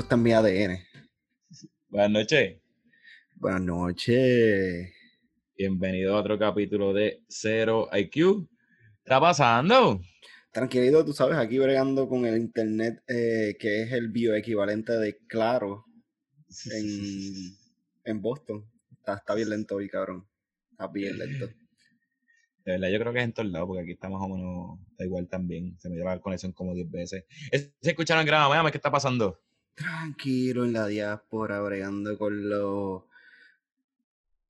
Eso, está en mi ADN. Buenas noches. Buenas noches. Bienvenido a otro capítulo de Cero IQ. ¿Qué está pasando? Tranquilito, tú sabes, aquí bregando con el internet, eh, que es el bioequivalente de Claro en, en Boston. Está, está bien lento hoy, cabrón. Está bien lento. De verdad, yo creo que es en todos lados, porque aquí está más o menos da igual también. Se me dio la conexión como 10 veces. Es- ¿Se escucharon en grama? ¿Qué está pasando? Tranquilo en la diáspora, bregando con lo.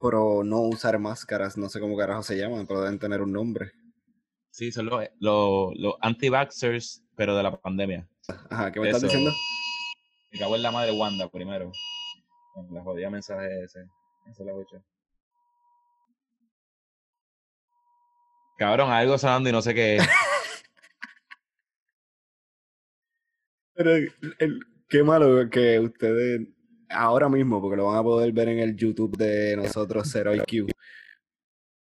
Pero no usar máscaras, no sé cómo carajo se llaman, pero deben tener un nombre. Sí, son los, los, los anti-vaxxers, pero de la pandemia. Ajá, ¿qué me estás diciendo? Me cago en la madre Wanda primero. Con la jodida mensaje ese. Eso lo escuché. Cabrón, algo sonando y no sé qué es. Pero el- el- qué malo que ustedes ahora mismo, porque lo van a poder ver en el YouTube de nosotros, Zero IQ.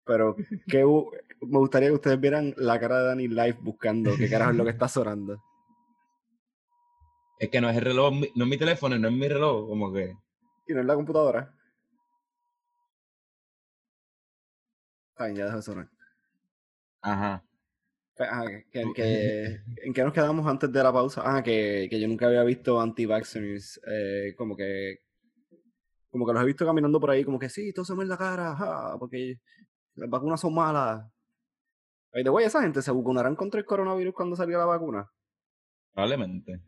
Pero bu- me gustaría que ustedes vieran la cara de Dani live buscando qué carajo es lo que está sonando. Es que no es el reloj, no es mi teléfono, no es mi reloj, como que. Y no es la computadora. Está bien, ya deja de sonar. Ajá. Que- que- que- ¿En qué nos quedamos antes de la pausa? Ah, que, que yo nunca había visto anti-vaxxers, eh, como que como que los he visto caminando por ahí, como que sí, tósame en la cara, ajá, porque las vacunas son malas. Ay, de güey, esa gente se vacunarán contra el coronavirus cuando salga la vacuna. Probablemente.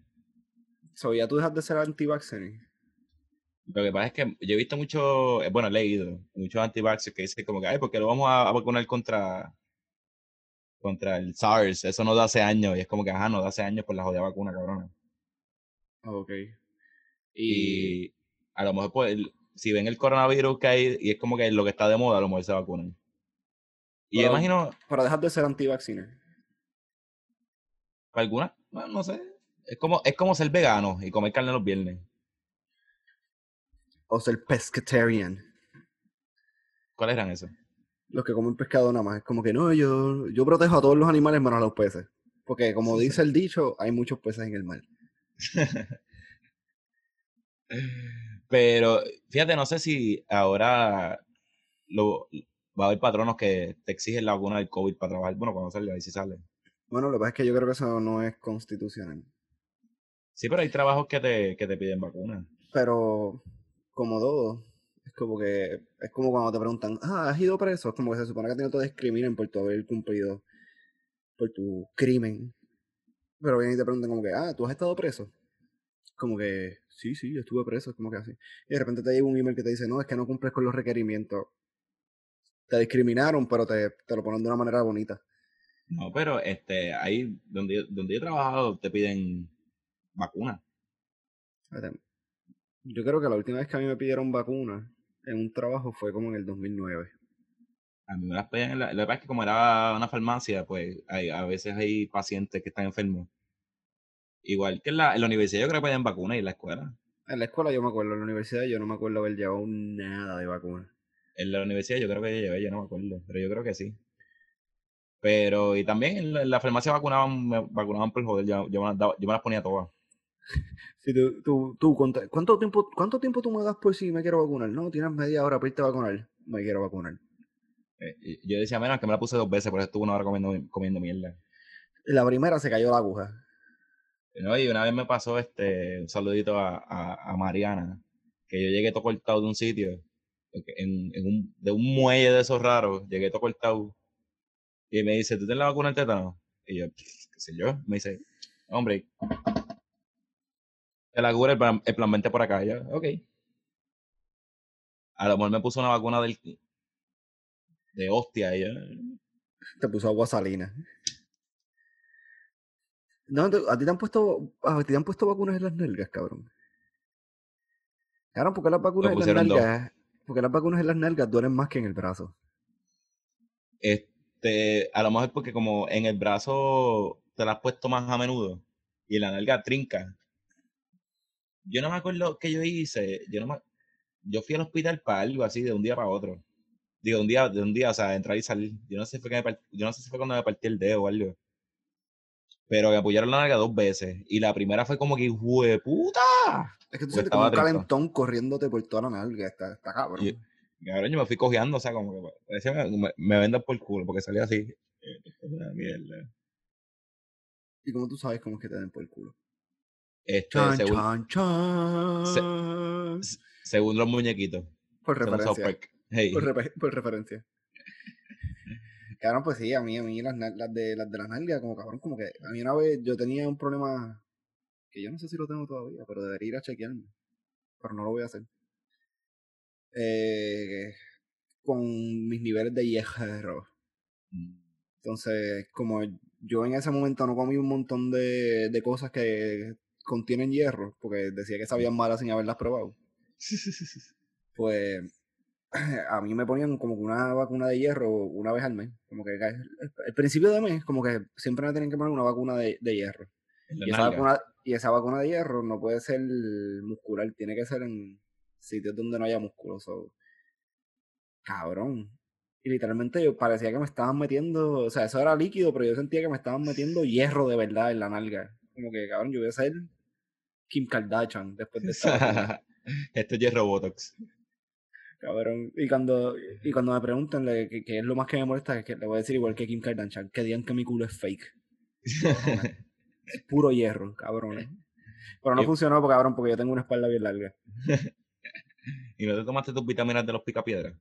So, ya tú dejas de ser anti-vaxxer. Lo que pasa es que yo he visto mucho, eh, bueno, he leído muchos anti-vaxxers que dicen como que, ay, porque lo vamos a, a vacunar contra contra el SARS, eso no da hace años, y es como que, ajá, no da hace años por la jodida vacuna, cabrona. Ok. Y, Y a lo mejor, pues, el- si ven el coronavirus que hay, y es como que lo que está de moda, a lo mejor se vacunan. Y yo imagino, para dejar de ser anti-vacciner. para algunas, bueno, no sé, es como, es como ser vegano y comer carne los viernes. O ser pescatarian. ¿Cuáles eran esos? Los que comen pescado nada más. Es como que no, yo, yo protejo a todos los animales menos a los peces. Porque como dice el dicho, hay muchos peces en el mar. Pero fíjate, no sé si ahora lo, va a haber patronos que te exigen la vacuna del COVID para trabajar. Bueno, cuando salga, ahí sí sale. Bueno, lo que pasa es que yo creo que eso no es constitucional. Sí, pero hay trabajos que te, que te piden vacuna. Pero, como todo, es como que es como cuando te preguntan, ah, ¿has ido preso? Es como que se supone que a ti no te discriminen por tu haber cumplido, por tu crimen. Pero vienen y te preguntan como que, ah, ¿tú has estado preso? Como que, sí, sí, yo estuve preso, es como que así. Y de repente te llega un email que te dice, no, es que no cumples con los requerimientos. Te discriminaron, pero te, te lo ponen de una manera bonita. No, pero este, ahí donde, yo- donde yo he trabajado te piden vacuna. Yo creo que la última vez que a mí me pidieron vacuna en un trabajo fue como en el 2009. A mí me las pedían en la, que pasa es que como era una farmacia, pues hay, a veces hay pacientes que están enfermos. Igual que en la, en la universidad yo creo que pedían vacuna y en la escuela. En la escuela yo me acuerdo, en la universidad yo no me acuerdo haber llevado nada de vacuna. En la universidad yo creo que llevé, yo no me acuerdo, pero yo creo que sí. Pero, y también en la, en la farmacia vacunaban, me vacunaban por joder, yo, yo, me las daba- yo me las ponía todas. Si tú, tú, tú, ¿cuánto, tiempo, ¿cuánto tiempo tú me das por si me quiero vacunar? No, tienes media hora para irte a vacunar. Me quiero vacunar. Eh, yo decía, menos que me la puse dos veces, por eso estuve una hora comiendo, comiendo mierda. La primera se cayó la aguja. No, y una vez me pasó este, un saludito a, a, a Mariana, que yo llegué todo cortado de un sitio, en, en un, de un muelle de esos raros, llegué todo cortado, y me dice, ¿tú tienes la vacuna del tétano? Y yo, qué sé yo, me dice, hombre, la cubre el plan, el plan por acá, yo, ok. A lo mejor me puso una vacuna del, de hostia, yo, Te puso agua salina. No, a ti te han puesto, a ti te han puesto vacunas en las nalgas, cabrón. Cabrón, ¿por qué las vacunas en las nalgas? Porque las vacunas en las nalgas duelen más que en el brazo. Este, a lo mejor porque como en el brazo te la has puesto más a menudo y en la nalga trinca. Yo no me acuerdo qué yo hice. Yo no me, yo fui al hospital para algo así de un día para otro. Digo, un día, de un día, o sea, entrar y salir. Yo no sé si fue que me part- yo no sé si fue cuando me partí el dedo o algo. pero me apoyaron la nalga dos veces. Y la primera fue como que, puta! Es que tú sientes como un calentón corriéndote por toda la nalga. Está, está cabrón. Y- ahora yo me fui cojeando, o sea, como que me, me, me vendan por culo, porque salía así. Una mierda. ¿Y cómo tú sabes cómo es que te den por el culo? Este, Chan, según, chan, chan. según los muñequitos. Por referencia. Hey. Por, refe- por referencia. Cabrón, pues sí, a mí, a mí las, de las de las nalgas, como cabrón, como que a mí una vez yo tenía un problema que yo no sé si lo tengo todavía, pero debería ir a chequearme. Pero no lo voy a hacer. Eh, con mis niveles de hierro. Mm. Entonces, como yo en ese momento no comí un montón de, de cosas que contienen hierro, porque decía que sabían malas sin haberlas probado, pues a mí me ponían como que una vacuna de hierro una vez al mes. Como que el, principio de mes, como que siempre me tenían que poner una vacuna de, de hierro. Y esa, vacuna, y esa vacuna de hierro no puede ser muscular, tiene que ser en sitios donde no haya músculo. so, Cabrón. Y literalmente yo parecía que me estaban metiendo, o sea, eso era líquido, pero yo sentía que me estaban metiendo hierro de verdad en la nalga. Como que, cabrón, yo voy a ser Kim Kardashian después de esta. Esto es hierro botox. Cabrón. Y cuando, y cuando me preguntan qué es lo más que me molesta, es que le voy a decir igual que Kim Kardashian, que digan que mi culo es fake. Es puro hierro, cabrones. Pero no Yo- funcionó, porque, cabrón, porque yo tengo una espalda bien larga. ¿Y no te tomaste tus vitaminas de los picapiedras?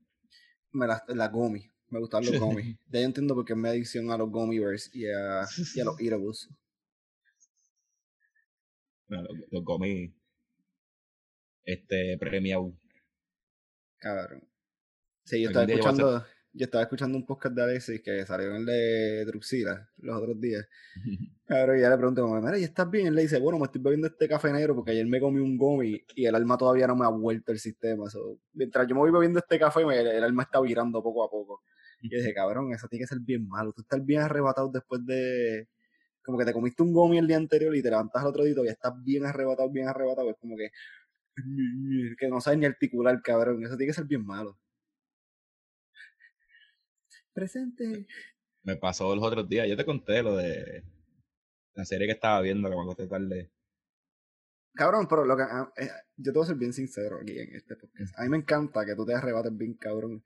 Me las la gummy. Me gustan los gummies. Ya yo entiendo por qué es mi adicción a los gummy bears y a, y a los eatables. Los, los comí. Este, premiado. Cabrón. Sí, yo estaba yo escuchando, yo estaba escuchando un podcast de Alexis que salió en el de Druxila los otros días. Cabrón, y ya le pregunto, como, mira, ¿y estás bien? Él le dice, bueno, me estoy bebiendo este café negro porque ayer me comí un gummy y el alma todavía no me ha vuelto el sistema. so, mientras yo me voy bebiendo este café, me- el, alma está virando poco a poco. Y dije, cabrón, eso tiene que ser bien malo. Tú estás bien arrebatado después de... Como que te comiste un gummy el día anterior y te levantas al otro día y estás bien arrebatado, bien arrebatado. Es como que... Que no sabes ni articular, cabrón. Eso tiene que ser bien malo. Presente. Me pasó los otros días. Yo te conté lo de la serie que estaba viendo, que me acosté tarde. Cabrón, pero lo que, ah, eh, yo te voy a ser bien sincero aquí en este podcast. A mí me encanta que tú te arrebates bien, cabrón.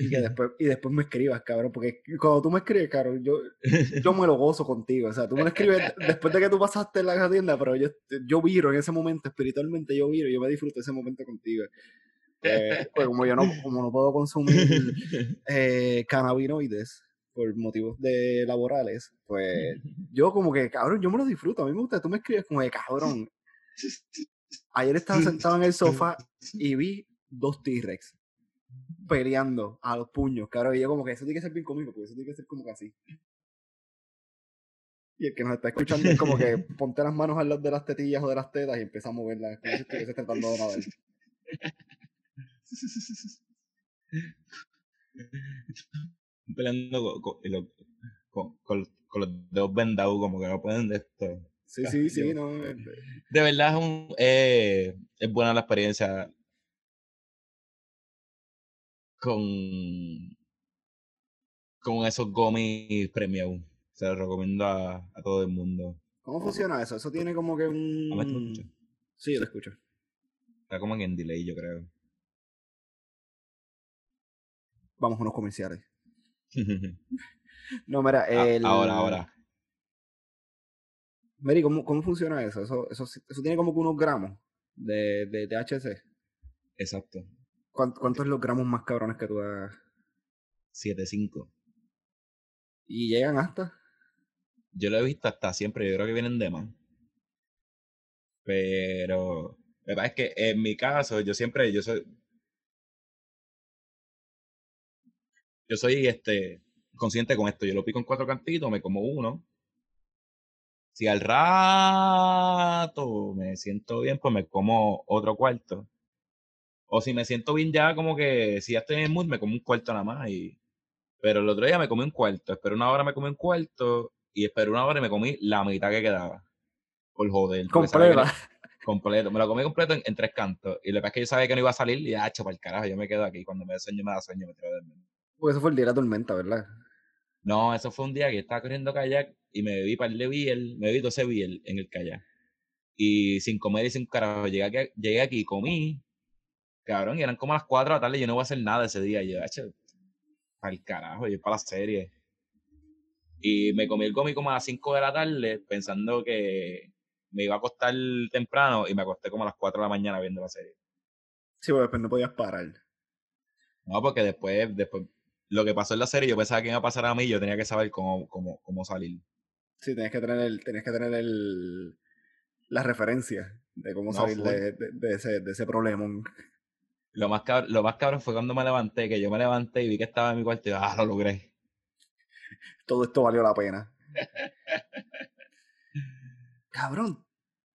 Y que después, y después me escribas, cabrón. Porque cuando tú me escribes, cabrón, yo, yo me lo gozo contigo. O sea, tú me lo escribes después de que tú pasaste la tienda, pero yo, yo viro en ese momento, espiritualmente yo viro, yo me disfruto ese momento contigo. Eh, pues como yo no, como no puedo consumir eh, cannabinoides por motivos de laborales, pues yo como que, cabrón, yo me lo disfruto. A mí me gusta, tú me escribes como de cabrón. Ayer estaba sentado en el sofá y vi dos T-Rex peleando a los puños, cabrón. Y yo como que eso tiene que ser bien cómico, porque eso tiene que ser como que así. Y el que nos está escuchando es como que ponte las manos al lado de las tetillas o de las tetas y empieza a moverlas como si estuviese tratando de nadar. Peleando con, con, con- con- los dedos vendados, como que no pueden de esto. Sí, sí, sí, no. eh, De verdad es, un, eh, es buena la experiencia con, con esos gomis premium. Se los recomiendo a, a todo el mundo. ¿Cómo funciona eso? Eso tiene como que un... ¿A mí tú me escuchas? Sí, yo lo escucho. Está como en delay, yo creo. Vamos a unos comerciales. No, mira, Ah, el... Ahora, ahora. Mary, ¿cómo, ¿cómo funciona eso? Eso, eso? eso tiene como que unos gramos de, de THC. Exacto. ¿Cuán- ¿Cuántos los gramos más cabrones que tú has? 7.5. Y llegan hasta... Yo lo he visto hasta siempre, yo creo que vienen de más. Pero, la verdad es que en mi caso, yo siempre, yo soy, yo soy este consciente con esto. Yo lo pico en cuatro cantitos, me como uno. Si al rato me siento bien, pues me como otro cuarto. O si me siento bien ya, como que si ya estoy en el mood, me como un cuarto nada más. Y... Pero el otro día me comí un cuarto, esperé una hora, me comí un cuarto, y esperé una hora y me comí la mitad que quedaba. Por joder. sabía que Completa. completo. Me lo comí completo en, en tres cantos. Y lo que pasa es que yo sabía que no iba a salir y ya, hecho, para el carajo, yo me quedo aquí. Cuando me da sueño, me da sueño, me tiro de dormir. Porque eso fue el día de la tormenta, ¿verdad? No, eso fue un día que yo estaba corriendo kayak y me bebí par de biel, me bebí 12 biel en el kayak. Y sin comer y sin carajo, llegué aquí, llegué aquí comí, cabrón, y eran como las 4 de la tarde y yo no voy a hacer nada ese día. Y yo, para el carajo, yo para la serie. Y me comí el gomi como a las 5 de la tarde pensando que me iba a acostar temprano y me acosté como a las 4 de la mañana viendo la serie. Sí, porque después no podías parar. No, porque después, después, lo que pasó en la serie, yo pensaba que iba a pasar a mí y yo tenía que saber cómo, cómo, cómo salir. Sí, tenías que tener el, tenías que tener el la referencia de cómo No, salir de, de, de ese, de ese problema. Lo más, cab- lo más cabrón fue cuando me levanté, que yo me levanté y vi que estaba en mi cuarto y ah, lo logré. Todo esto valió la pena. cabrón,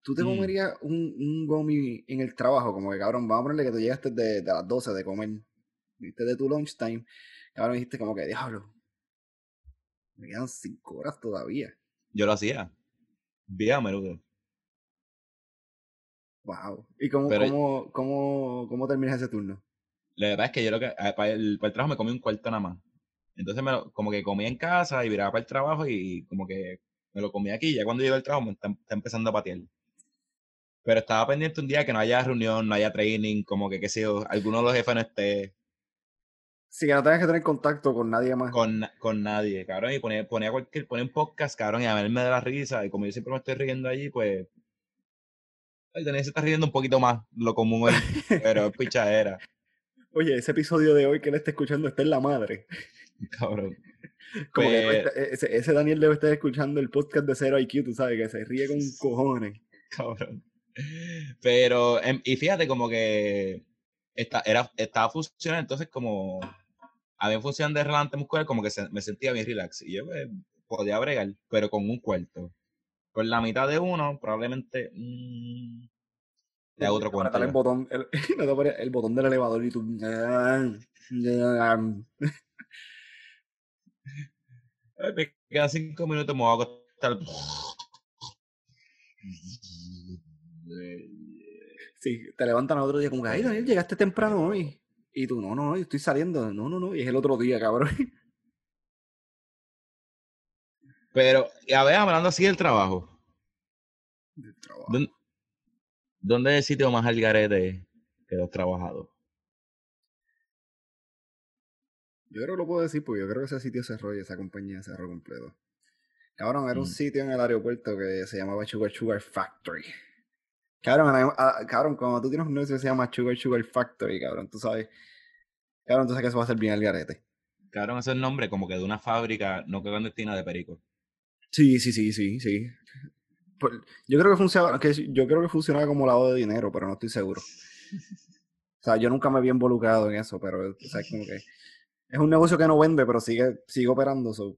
tú te Mm. comerías un, un gomi en el trabajo, como que cabrón, vamos a ponerle que tú llegaste de, de las 12 de comer, viste de tu lunchtime, cabrón, dijiste como que, diablo, me quedan 5 horas todavía. Yo lo hacía. Bien a menudo. Wow. ¿Y cómo, Pero- cómo, cómo, cómo terminas ese turno? La verdad es que yo lo que, ah, para el, para el trabajo me comí un cuarto nada más. Entonces me lo, como que comía en casa y viraba para el trabajo y como que me lo comía aquí. Ya cuando llego al trabajo me está, está empezando a patear. Pero estaba pendiente un día que no haya reunión, no haya training, como que qué sé yo, alguno de los jefes no esté Sí, que no tengas que tener contacto con nadie más. con, con nadie, cabrón. Y ponía, ponía cualquier, ponía un podcast, cabrón, y a verme de la risa. Y como yo siempre me estoy riendo allí, pues. Ay, Daniel se está riendo un poquito más lo común pero es pichadera, Oye, ese episodio de hoy que él está escuchando está en la madre. cabrón. Como que Pues- estar- ese, ese Daniel debe estar escuchando el podcast de Cero IQ, tú sabes, que se ríe con cojones. cabrón. Pero, em, y fíjate, como que esta, era, estaba funcionando, entonces como había función de relante muscular, como que se- me sentía bien relax. Y yo pues, podía bregar, pero con un cuarto. Con la mitad de uno, probablemente. mm, te hago otro cuento. Apretar el yo. botón, el, no te apretas el botón del elevador y tú. Ay, me quedan cinco minutos, me voy a acostar. Sí, te levantan al otro día como que, ay Daniel, llegaste temprano hoy. Y tú, no, no, no, yo estoy saliendo. No, no, no, y es el otro día, cabrón. Pero, a ver, hablando así del trabajo. Del trabajo. ¿Dónde, dónde es el sitio más al garete que los trabajado? Yo creo que lo puedo decir porque yo creo que ese sitio cerró y esa compañía cerró completo. Cabrón, era un Mm. sitio en el aeropuerto que se llamaba Sugar Sugar Factory. Cabrón, a- a- cabrón, cuando tú tienes un negocio que se llama Sugar Sugar Factory, cabrón, tú sabes. Cabrón, tú sabes que eso va a ser bien al garete. Cabrón, ese es el nombre como que de una fábrica no clandestina de perico. Sí, sí, sí, sí, sí. Por- Yo creo que funcionaba, que yo creo que funcionaba como lavado de dinero, pero no estoy seguro. O sea, yo nunca me había involucrado en eso, pero o sea, como que es un negocio que no vende, pero sigue, sigue operando. so.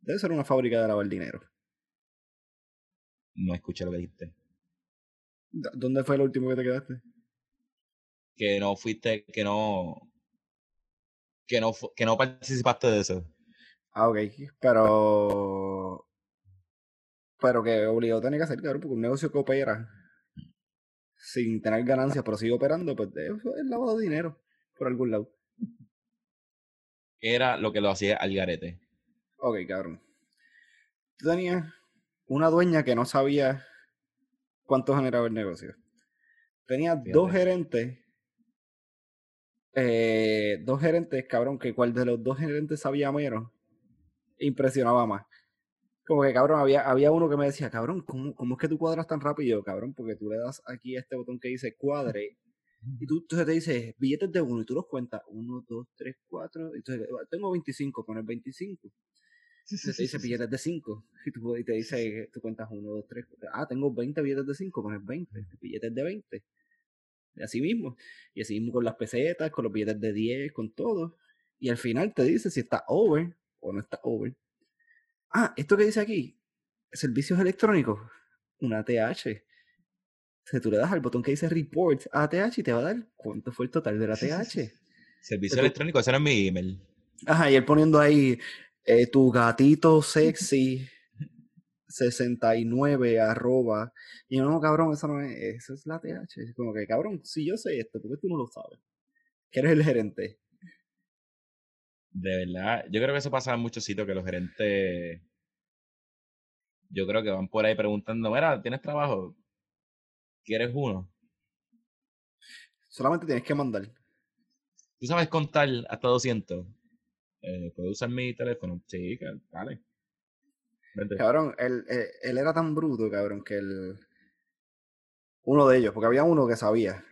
Debe ser una fábrica de lavar dinero. No escuché lo que dijiste. ¿Dónde fue el último que te quedaste? Que no fuiste, que no. Que no, que no participaste de eso. Ah, ok. Pero. Pero que obligado tiene que hacer, cabrón, porque un negocio que opera sin tener ganancias, pero sigue operando, pues eso es lavado de dinero por algún lado. Era lo que lo hacía al garete. Ok, cabrón. Tú tenías una dueña que no sabía cuánto generaba el negocio. Tenía dos gerentes. eh, dos gerentes, cabrón, que cuál de los dos gerentes sabía menos, impresionaba más. Como que, cabrón, había, había uno que me decía, cabrón, ¿cómo, ¿cómo es que tú cuadras tan rápido, cabrón? Porque tú le das aquí a este botón que dice cuadre y tú entonces te dice billetes de uno y tú los cuentas. Uno, dos, tres, cuatro. y Entonces, tengo 25, pones 25. Entonces te dice billetes de 5. Y, tú- y te dice, tú cuentas 1, 2, 3. Ah, tengo 20 billetes de 5, pones 20. Billetes de 20. Y así mismo. Y así mismo con las pesetas, con los billetes de 10, con todo. Y al final te dice si está over o no está over. Ah, esto que dice aquí, servicios electrónicos, una ATH. Entonces tú le das al botón que dice report ATH y te va a dar cuánto fue el total de la ATH. Servicio Tú- electrónico, ese era mi email. Ajá, y él poniendo ahí eh, tu gatito sexy 69 arroba. Y yo, no, cabrón, eso no es, eso es la TH. Como que, cabrón, si yo sé esto, ¿por qué tú no lo sabes? Que eres el gerente. De verdad, yo creo que eso pasa en muchos sitios que los gerentes, yo creo que van por ahí preguntando, mira, ¿tienes trabajo? ¿Quieres uno? Solamente tienes que mandar. ¿Tú sabes contar hasta 200? Eh, ¿Puedo usar mi teléfono? Sí, vale. Cabrón, él, eh, él, era tan bruto, cabrón, que él... Uno de ellos, porque había uno que sabía.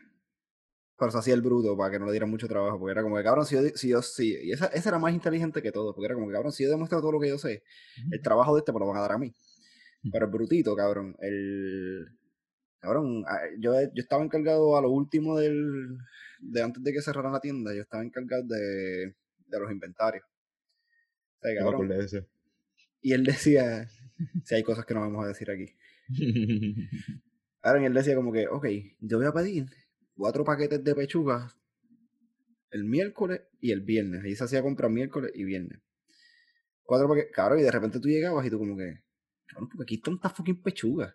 Pero se hacía el bruto para que no le dieran mucho trabajo. Porque era como que, cabrón, si yo... Si yo si, y ese, ese era más inteligente que todo. Porque era como que, cabrón, si yo demuestro todo lo que yo sé, el trabajo de este me lo van a dar a mí. Pero el brutito, cabrón, el... Cabrón, yo, yo estaba encargado a lo último del... De antes de que cerraran la tienda, yo estaba encargado de, de los inventarios. O sea, cabrón, y él decía, si hay cosas que no vamos a decir aquí. Ahora, y él decía como que, ok, yo voy a pedir cuatro paquetes de pechugas el miércoles y el viernes. Ahí se hacía comprar miércoles y viernes. Cuatro paquetes, claro, y de repente tú llegabas y tú como que, cabrón, porque aquí están estas fucking pechugas.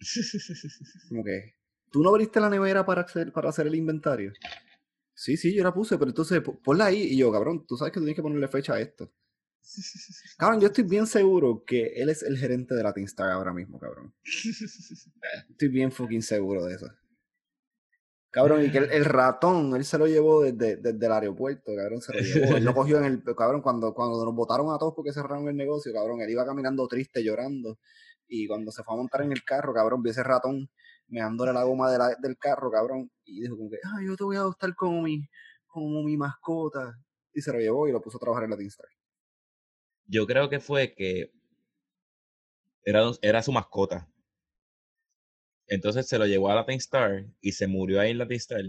como que, ¿tú no abriste la nevera para hacer, para hacer el inventario? Sí, sí, yo la puse, pero entonces ponla ahí. Y yo, cabrón, tú sabes que tú tienes que ponerle fecha a esto. Cabrón, yo estoy bien seguro que él es el gerente de la Teamstar ahora mismo, cabrón. Estoy bien fucking seguro de eso. Cabrón, y que el, ratón, él se lo llevó desde, desde, el aeropuerto, cabrón, se lo llevó. Él lo cogió en el. Cabrón, cuando, cuando nos votaron a todos porque cerraron el negocio, cabrón, él iba caminando triste, llorando. Y cuando se fue a montar en el carro, cabrón, vio ese ratón meándole la goma de la, del carro, cabrón. Y dijo como que, ah, yo te voy a adoptar como mi, como mi mascota. Y se lo llevó y lo puso a trabajar en la Teamstar. Yo creo que fue que era, era su mascota. Entonces se lo llevó a la Star y se murió ahí en la Star.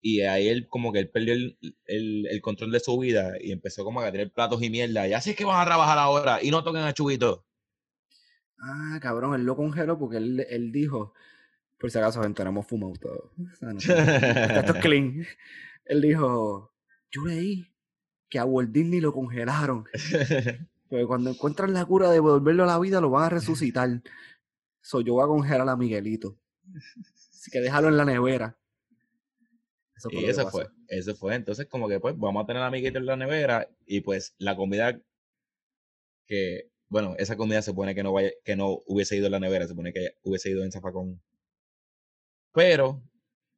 Y ahí él como que él perdió el, el, control de su vida y empezó como a tener platos y mierda. Y así es que van a trabajar ahora y no toquen a Chubito. Ah, cabrón, él lo congeló porque él, él dijo, por si acaso, gente, no hemos fumado todo. esto es clean. Él dijo, yo leí que a Walt Disney lo congelaron. Porque cuando encuentran la cura de volverlo a la vida, lo van a resucitar. So, yo voy a congelar a Miguelito. Así que déjalo en la nevera. Eso y eso fue, eso fue. Entonces, como que pues vamos a tener a Miguelito en la nevera y pues la comida que, bueno, esa comida se supone que no vaya, que no hubiese ido en la nevera, se supone que hubiese ido en zafacón. Pero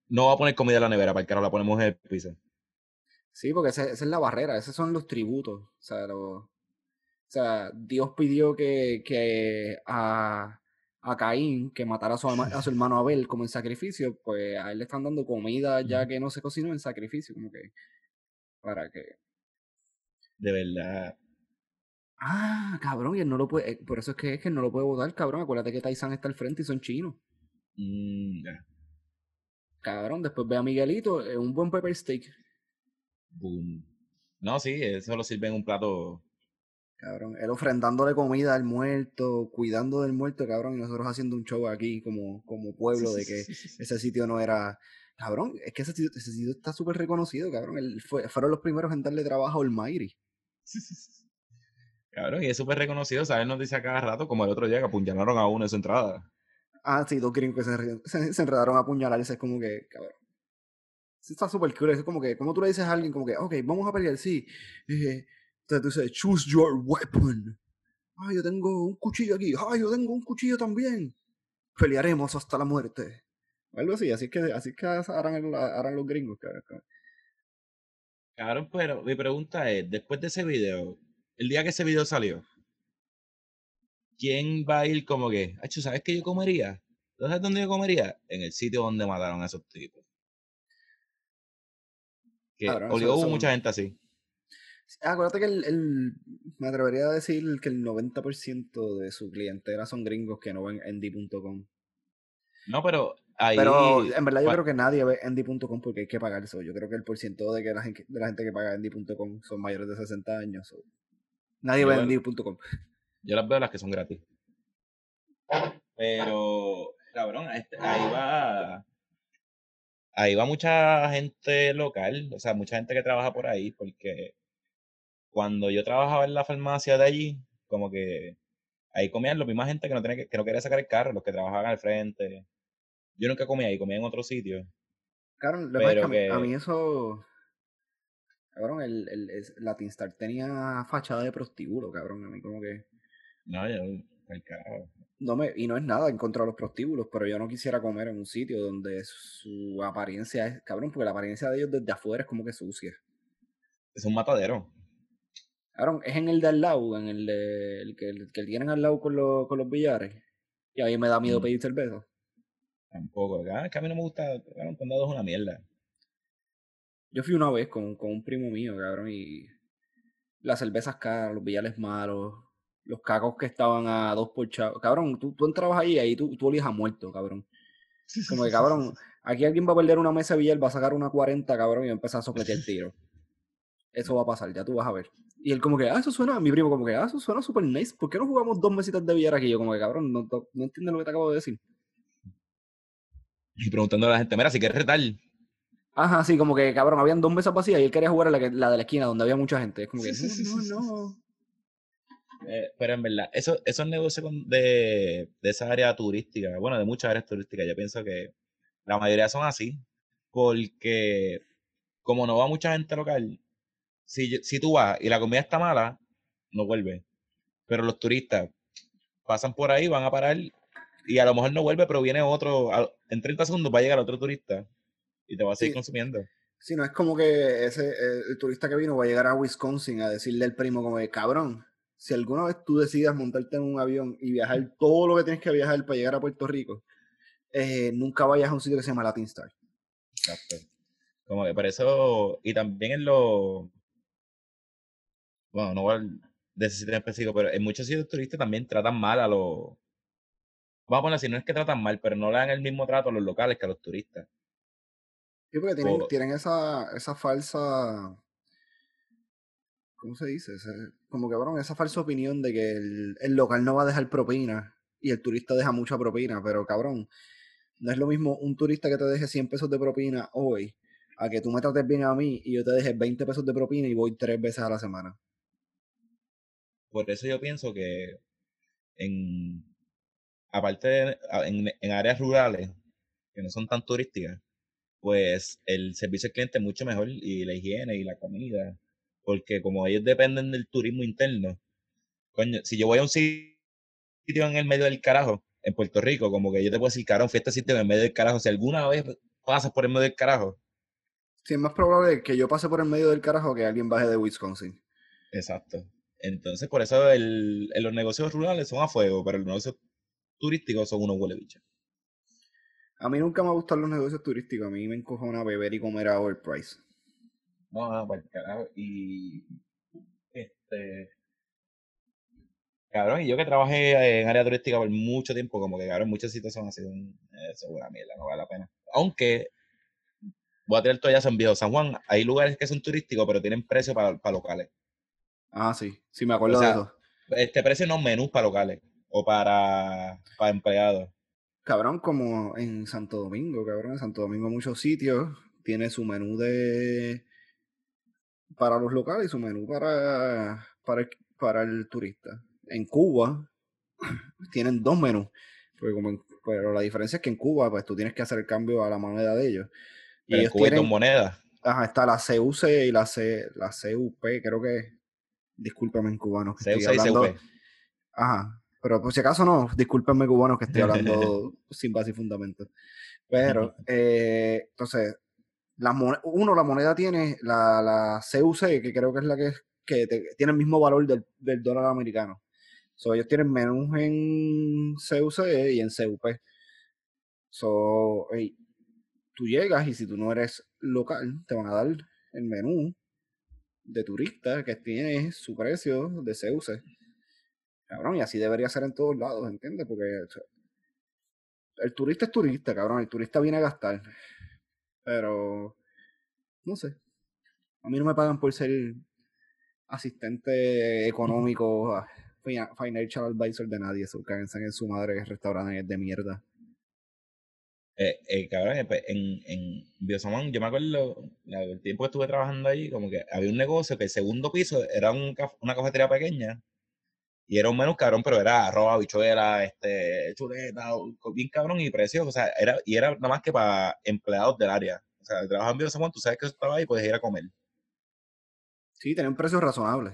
no va a poner comida en la nevera, para el carro la ponemos en el piso. Sí, porque esa, es la barrera, esos son los tributos. O sea, o sea Dios pidió que, que a, a, Caín que matara a su, a su hermano Abel como en sacrificio, pues a él le están dando comida ya que no se cocinó en sacrificio, como que para que... De verdad. Ah, cabrón, y él no lo puede, por eso es que es que no lo puede votar, cabrón. Acuérdate que Tyson está al frente y son chinos. Mm, cabrón, después ve a Miguelito, un buen pepper steak. Boom. No, sí, eso lo sirve en un plato. Cabrón, él ofrendándole comida al muerto, cuidando del muerto, cabrón, y nosotros haciendo un show aquí como, como pueblo de que ese sitio no era. Cabrón, es que ese sitio, ese sitio está súper reconocido, cabrón. Él fue, fueron los primeros en darle trabajo al Mayri. Cabrón, y es súper reconocido, ¿sabes? Nos dice a cada rato, como el otro día que apuñalaron a uno en su entrada. Ah, sí, dos gringos que se, se, enredaron a apuñalarse, es como que, cabrón está súper cool. Es como que, como tú le dices a alguien, como que, ok, vamos a pelear, sí. Entonces tú dices, choose your weapon. Ay, yo tengo un cuchillo aquí. Ay, yo tengo un cuchillo también. Pelearemos hasta la muerte. Algo así, así que, así que harán, harán los gringos. Claro, pero mi pregunta es, después de ese video, el día que ese video salió, ¿quién va a ir como que, ¿sabes qué yo comería? ¿Sabes dónde yo comería? En el sitio donde mataron a esos tipos. Que hubo mucha gente así. Acuérdate que el, me atrevería a decir que el 90% de su clientela son gringos que no ven Endy.com. No, pero ahí... Pero en verdad yo creo que nadie ve Endy.com porque hay que pagar eso. Yo creo que el porcentaje de que la gente, de la gente que paga Endy.com son mayores de 60 años. Nadie ve Endy.com. Yo las veo las que son gratis. Pero, cabrón, ahí va ahí va mucha gente local, o sea, mucha gente que trabaja por ahí, porque cuando yo trabajaba en la farmacia de allí, como que ahí comían la misma gente que no, tenía que, no quería sacar el carro, los que trabajaban al frente. Yo nunca comía ahí, comía en otro sitio. Claro, pero a, mí, eso Cabrón, el, el, el Latin Star tenía fachada de prostíbulo, cabrón. A mí como que... No, yo, el carajo. No me, y no es nada en contra de los prostíbulos, pero yo no quisiera comer en un sitio donde su apariencia es, cabrón, porque la apariencia de ellos desde afuera es como que sucia. Es un matadero. Cabrón, es en el de al lado, en el, de, el, que, el que tienen al lado con, los con los billares. Y ahí me da miedo Mm. pedir cerveza. Tampoco. Ah, es que a mí no me gusta. Cabrón, condado es una mierda. Yo fui una vez con, con un primo mío, cabrón, y las cervezas caras, los billares malos, los cacos que estaban a dos por chavo. Cabrón, tú, tú entrabas ahí y ahí tú, tú olías a muerto, cabrón. Como que, cabrón, aquí alguien va a perder una mesa de billar, va a sacar una 40, cabrón, y va a empezar a sopletear el tiro. Eso va a pasar, ya tú vas a ver. Y él como que, ah, eso suena, mi primo como que, ah, eso suena super nice. ¿Por qué no jugamos dos mesitas de billar aquí? Yo como que, cabrón, no, no, no entiendes lo que te acabo de decir. Y preguntando a la gente, mira, si quieres retar. Ajá, sí, como que, cabrón, habían dos mesas vacías y él quería jugar a la, que- la de la esquina donde había mucha gente. Es como que, Sí, no, sí, no, no. Eh, pero en verdad, eso, esos negocios de, de esa área turística, bueno, de muchas áreas turísticas, yo pienso que la mayoría son así, porque como no va mucha gente local, si, si tú vas y la comida está mala, no vuelve. Pero los turistas pasan por ahí, van a parar y a lo mejor no vuelve, pero viene otro, a- en 30 segundos va a llegar otro turista y te va a seguir Sí. consumiendo. Sí, no es como que ese el turista que vino va a llegar a Wisconsin a decirle al primo como de, cabrón, si alguna vez tú decidas montarte en un avión y viajar todo lo que tienes que viajar para llegar a Puerto Rico, eh, nunca vayas a un sitio que se llama Latin Star. Exacto. Como que por eso, y también en los, bueno, no voy a decir específico, pero en muchos sitios turistas también tratan mal a los, vamos a poner así, no es que tratan mal, pero no le dan el mismo trato a los locales que a los turistas. Sí, porque tienen, tienen esa, esa falsa, ¿cómo se dice? Como que, cabrón, esa falsa opinión de que el, el local no va a dejar propina y el turista deja mucha propina, pero cabrón, no es lo mismo un turista que te deje 100 pesos de propina hoy a que tú me trates bien a mí y yo te deje 20 pesos de propina y voy tres veces a la semana. Por eso yo pienso que en, aparte de, en, en áreas rurales, que no son tan turísticas, pues el servicio al cliente es mucho mejor y la higiene y la comida, porque como ellos dependen del turismo interno, coño, si yo voy a un sitio en el medio del carajo, en Puerto Rico, como que yo te puedo decir, cabrón, fui a este sitio en el medio del carajo, si alguna vez pasas por el medio del carajo, Sí, es más probable que yo pase por el medio del carajo que alguien baje de Wisconsin. exacto. Entonces, por eso el, los negocios rurales son a fuego, pero los negocios turísticos son unos huele bichos. A mí nunca me gustan los negocios turísticos, a mí me encojona beber y comer a overprice. No, no, para el carajo. Y. Este. Cabrón, y yo que trabajé en área turística por mucho tiempo, como que, cabrón, muchos sitios son así, un, eso es una mierda, no vale la pena. Aunque, voy a tirar toallas en Viejo San Juan, hay lugares que son turísticos, pero tienen precio para, para locales. Ah, sí, sí me acuerdo O sea, de eso. Este precio no menús para locales o para, para empleados. Cabrón, como en Santo Domingo, cabrón, en Santo Domingo muchos sitios tiene su menú de para los locales y su menú para, para, el, para el turista. En Cuba tienen dos menús, como en- pero la diferencia es que en Cuba pues tú tienes que hacer el cambio a la moneda de ellos. Y Pero en ellos Cuba hay dos tienen, monedas. ajá, está la CUC y la C, la CUP, creo que discúlpame en cubano que estoy hablando. CUP. Ajá. Pero por si acaso no, discúlpenme cubanos que estoy hablando sin base y fundamento. Pero, eh, entonces, la uno, la moneda tiene la, la CUC, que creo que es la que, que te- tiene el mismo valor del, del dólar americano. So, ellos tienen menús en CUC y en CUP. So, ey, tú llegas y si tú no eres local, te van a dar el menú de turista que tiene su precio de CUC. Cabrón, y así debería ser en todos lados, ¿entiendes? Porque el turista es turista, cabrón. El turista viene a gastar. Pero, no sé. A mí no me pagan por ser asistente económico, fina- financial advisor de nadie. Eso cáguense en su madre restaurantes de mierda. Eh, eh, cabrón, eh, pues, en, en Biosamón, yo me acuerdo, el tiempo que estuve trabajando ahí, como que había un negocio que el segundo piso era un una cafetería pequeña y era un menú cabrón, pero era arroz, habichuela, este, chuleta, bien cabrón y precioso, o sea, era, y era nada más que para empleados del área. O sea, trabajas en Biosamón, tú sabes que estaba ahí, puedes ir a comer. Sí, tenía un precio razonable.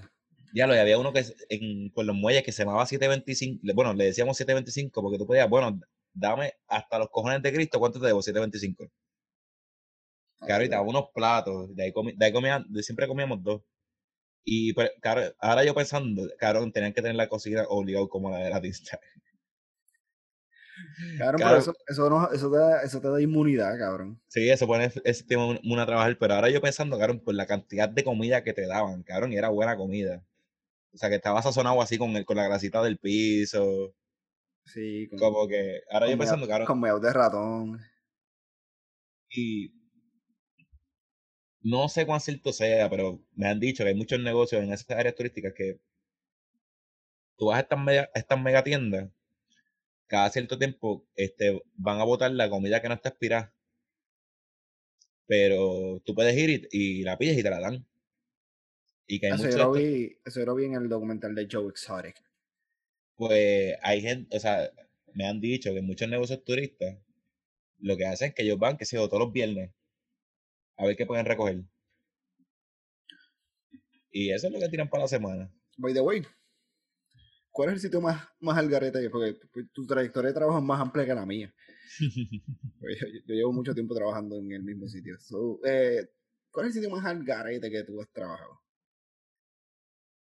Ya lo, y había uno que en, con los muelles que se llamaba 725. Bueno, le decíamos 725 porque tú podías, bueno, dame hasta los cojones de Cristo, ¿cuánto te debo? 725. Que ahorita unos platos, de ahí, de ahí comían, de siempre comíamos dos. Y pues, claro, ahora yo pensando, claro, tenían que tener la cocina obligado como la de la dista. Claro, pero eso, eso, no, eso, te da, eso te da inmunidad, cabrón. Sí, eso pone ese tiempo a trabajar, pero ahora yo pensando, cabrón, por la cantidad de comida que te daban, cabrón, y era buena comida. O sea, que estaba sazonado así con, el, con la grasita del piso. Sí, como que, ahora yo pensando, cabrón. Con de ratón. Y no sé cuán cierto sea, pero me han dicho que hay muchos negocios en esas áreas turísticas que tú vas a estas mega, estas mega tiendas, cada cierto tiempo este, van a botar la comida que no está expirada. Pero tú puedes ir y, la pides y te la dan. Y que hay eso, yo lo vi, eso lo vi en el documental de Joe Exotic. Pues hay gente, o sea, me han dicho que muchos negocios turistas lo que hacen es que ellos van, que se todos los viernes a ver qué pueden recoger. Y eso es lo que tiran para la semana. By the way, ¿cuál es el sitio más, más al garete? Porque tu trayectoria de trabajo es más amplia que la mía. Pues yo, llevo mucho tiempo trabajando en el mismo sitio. Eh, ¿Cuál es el sitio más al garete que tú has trabajado?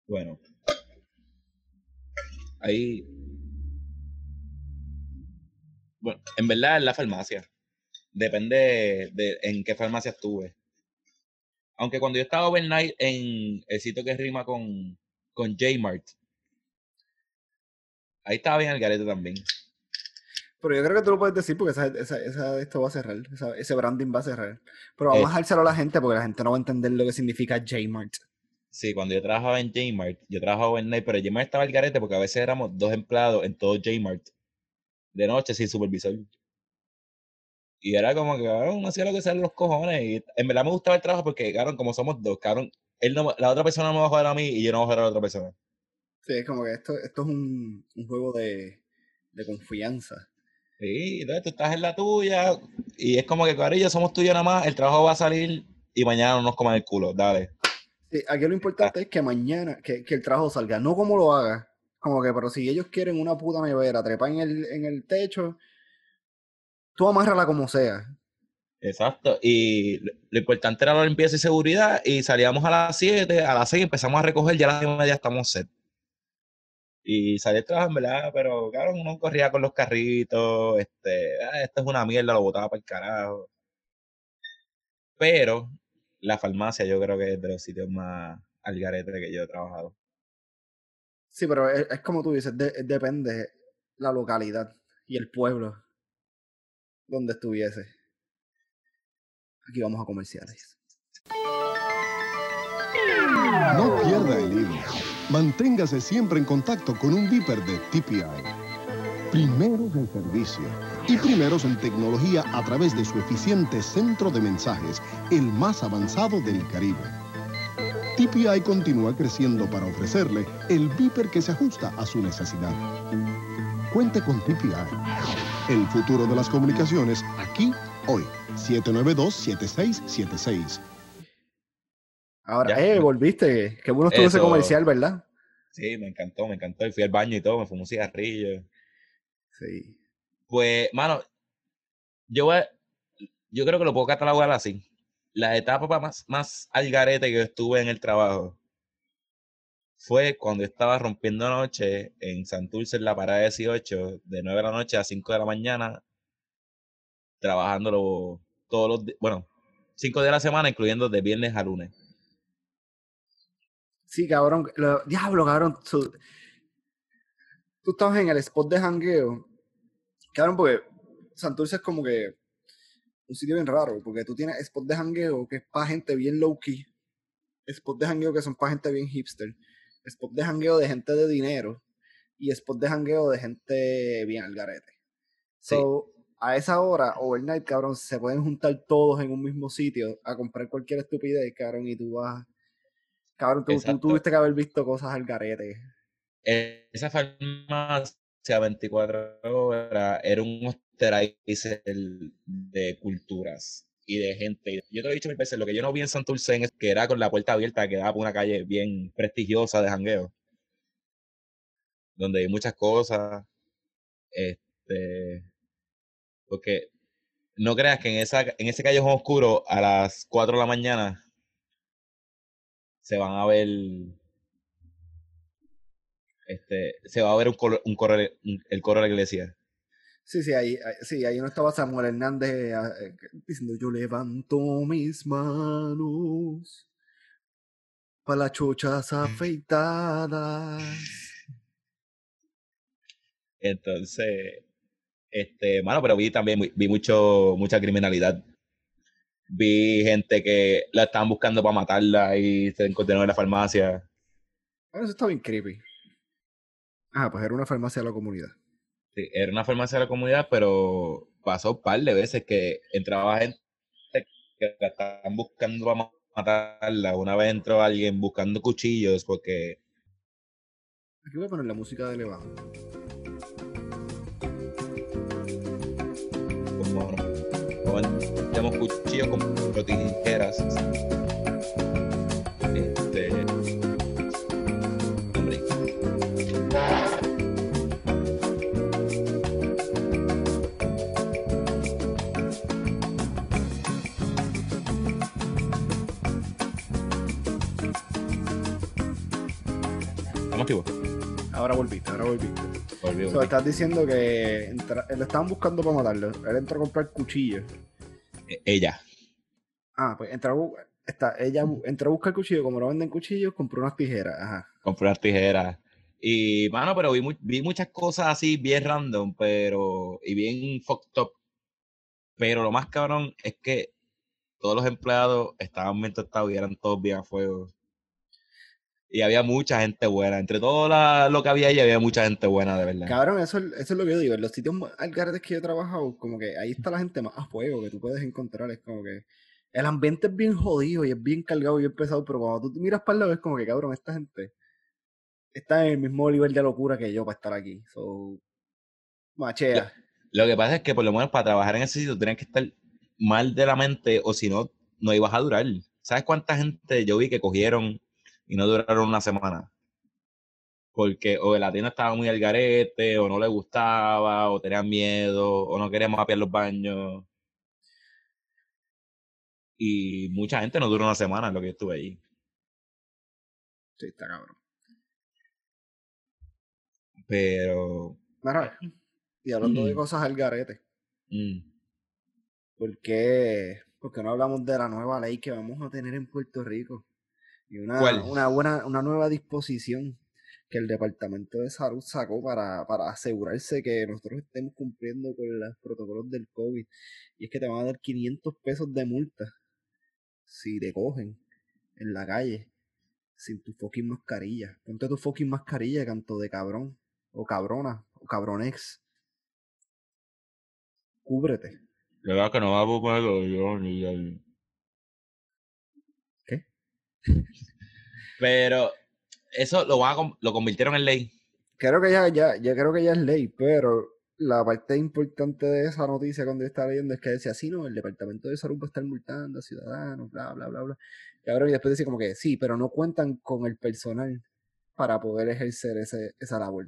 Bueno, ahí. Bueno, en verdad es la farmacia. Depende de en qué farmacia estuve. Aunque cuando yo estaba overnight en el sitio que rima con, con J-Mart, ahí estaba bien el garete también. Pero yo creo que tú lo puedes decir porque esa, esa, esto va a cerrar, ese branding va a cerrar. Pero vamos a dejárselo a la gente porque la gente no va a entender lo que significa J-Mart. Sí, cuando yo trabajaba en J-Mart, yo trabajaba overnight, pero J-Mart estaba el garete porque a veces éramos dos empleados en todo J-Mart de noche sin supervisor. Y era como que, cabrón, uno hacía lo que salen los cojones. Y en verdad me gustaba el trabajo porque, cabrón, como somos dos, cabrón, él no, la otra persona no me va a joder a mí y yo no voy a joder a la otra persona. Sí, es como que esto, esto es un, un juego de, de confianza. Sí, entonces tú estás en la tuya y es como que, cabrón, ya somos tuyos nada más, el trabajo va a salir y mañana no nos coman el culo, dale. Sí, aquí lo importante ah. es que mañana, que, que, el trabajo salga, no como lo haga. Como que, pero si ellos quieren una puta nevera, trepan en el, en el techo tú amárrala como sea. Exacto. Y lo importante era la limpieza y seguridad. Y salíamos a las 7, a las 6 empezamos a recoger, ya a las 10 y media estamos set. Y salí el trabajo, en verdad, pero claro, uno corría con los carritos, este, ah, esto es una mierda, lo botaba para el carajo. Pero la farmacia yo creo que es de los sitios más al garete que yo he trabajado. Sí, pero es, como tú dices, depende la localidad y el pueblo donde estuviese. Aquí vamos a comerciales. No pierda el hilo. Manténgase siempre en contacto con un Viper de TPI. Primeros en servicio y primeros en tecnología a través de su eficiente centro de mensajes, el más avanzado del Caribe. TPI continúa creciendo para ofrecerle el Viper que se ajusta a su necesidad. Cuente con TPI el futuro de las comunicaciones, aquí, hoy, 792-7676. Ahora, eh, volviste. Qué bueno estuvo ese comercial, ¿verdad? Sí, me encantó, me encantó. Y fui al baño y todo, me fumé un cigarrillo. Sí. Pues, mano, yo, yo creo que lo puedo catalogar así. La etapa más, más al garete que estuve en el trabajo fue cuando estaba rompiendo noche en Santurce en la parada 18, de 9 de la noche a 5 de la mañana, trabajándolo todos los bueno, 5 días de la semana, incluyendo de viernes a lunes. Sí, cabrón, diablo, cabrón, tú, tú estabas en el spot de jangueo, cabrón, porque Santurce es como que un sitio bien raro, porque tú tienes spot de jangueo que es para gente bien low key, spot de jangueo que son para gente bien hipster, spot de jangueo de gente de dinero y spot de jangueo de gente bien al garete. So, a esa hora, overnight, cabrón, se pueden juntar todos en un mismo sitio a comprar cualquier estupidez, cabrón, y tú vas. Cabrón, tú, tuviste que haber visto cosas al garete. Esa farmacia 24 horas era un osterizer de culturas. y de gente. Yo te lo he dicho mil veces, lo que yo no vi en Santurce es que era con la puerta abierta que daba por una calle bien prestigiosa de jangueo. Donde hay muchas cosas. Este. Porque no creas que en, esa, en ese callejón oscuro a las 4 de la mañana se van a ver este, se va a ver un coro, un coro, el coro de la iglesia. Sí, sí, ahí, sí, ahí no estaba Samuel Hernández eh, diciendo yo levanto mis manos para las chuchas afeitadas. Entonces, este, mano, pero vi también, vi mucho, mucha criminalidad. Vi gente que la estaban buscando para matarla y se encontraron en la farmacia. Bueno, eso está bien creepy. Ah, pues era una farmacia de la comunidad. Sí, era una farmacia de la comunidad, pero pasó un par de veces que entraba gente que la estaban buscando para matarla. Una vez entró alguien buscando cuchillos porque... Aquí voy a poner la música de elevado. Como no, tenemos cuchillos con tijeras. Ahora volviste, ahora volviste. Volví, estás diciendo que le estaban buscando para matarlo. Él entró a comprar cuchillos. E, ella. Ah, pues entró, está, ella entró a buscar cuchillos. Como no venden cuchillos, compró unas tijeras. Ajá. Compró unas tijeras. Y, mano, pero vi, vi muchas cosas así bien random, pero. Y bien fucked up. Pero lo más cabrón es que todos los empleados estaban bien tostados y eran todos bien a fuego y había mucha gente buena. Entre todo lo que había ahí, había mucha gente buena, de verdad. Cabrón, eso, eso es lo que yo digo. En los sitios algaretes que yo he trabajado, como que ahí está la gente más a fuego que tú puedes encontrar. Es como que el ambiente es bien jodido y es bien cargado y bien pesado, pero cuando tú miras para el lado, es como que, cabrón, esta gente está en el mismo nivel de locura que yo para estar aquí. So, machea. Lo, lo que pasa es que por lo menos para trabajar en ese sitio tienes que estar mal de la mente o si no, no ibas a durar. ¿Sabes cuánta gente yo vi que cogieron y no duraron una semana. Porque o la tienda estaba muy al garete, o no le gustaba, o tenían miedo, o no queríamos mapear los baños. Y mucha gente no duró una semana en lo que yo estuve allí. Sí, está cabrón. Pero. y hablando de mm. cosas al garete. Mm. ¿Por qué? Porque no hablamos de la nueva ley que vamos a tener en Puerto Rico? Y una, una, buena, una nueva disposición que el Departamento de Salud sacó para, para asegurarse que nosotros estemos cumpliendo con los protocolos del COVID. Y es que te van a dar 500 pesos de multa si te cogen en la calle sin tu fucking mascarilla. Ponte tu fucking mascarilla, canto de cabrón, o cabrona, o cabronex. Cúbrete. La que no va a ponerlo yo ni Pero eso lo, van a, lo convirtieron en ley. Creo que ya, ya, ya creo que ya es ley, pero la parte importante de esa noticia cuando yo estaba leyendo es que decía, sí, no, el Departamento de Salud va a estar multando a ciudadanos, bla, bla, bla, bla. Y después decía como que sí, pero no cuentan con el personal para poder ejercer ese, esa labor.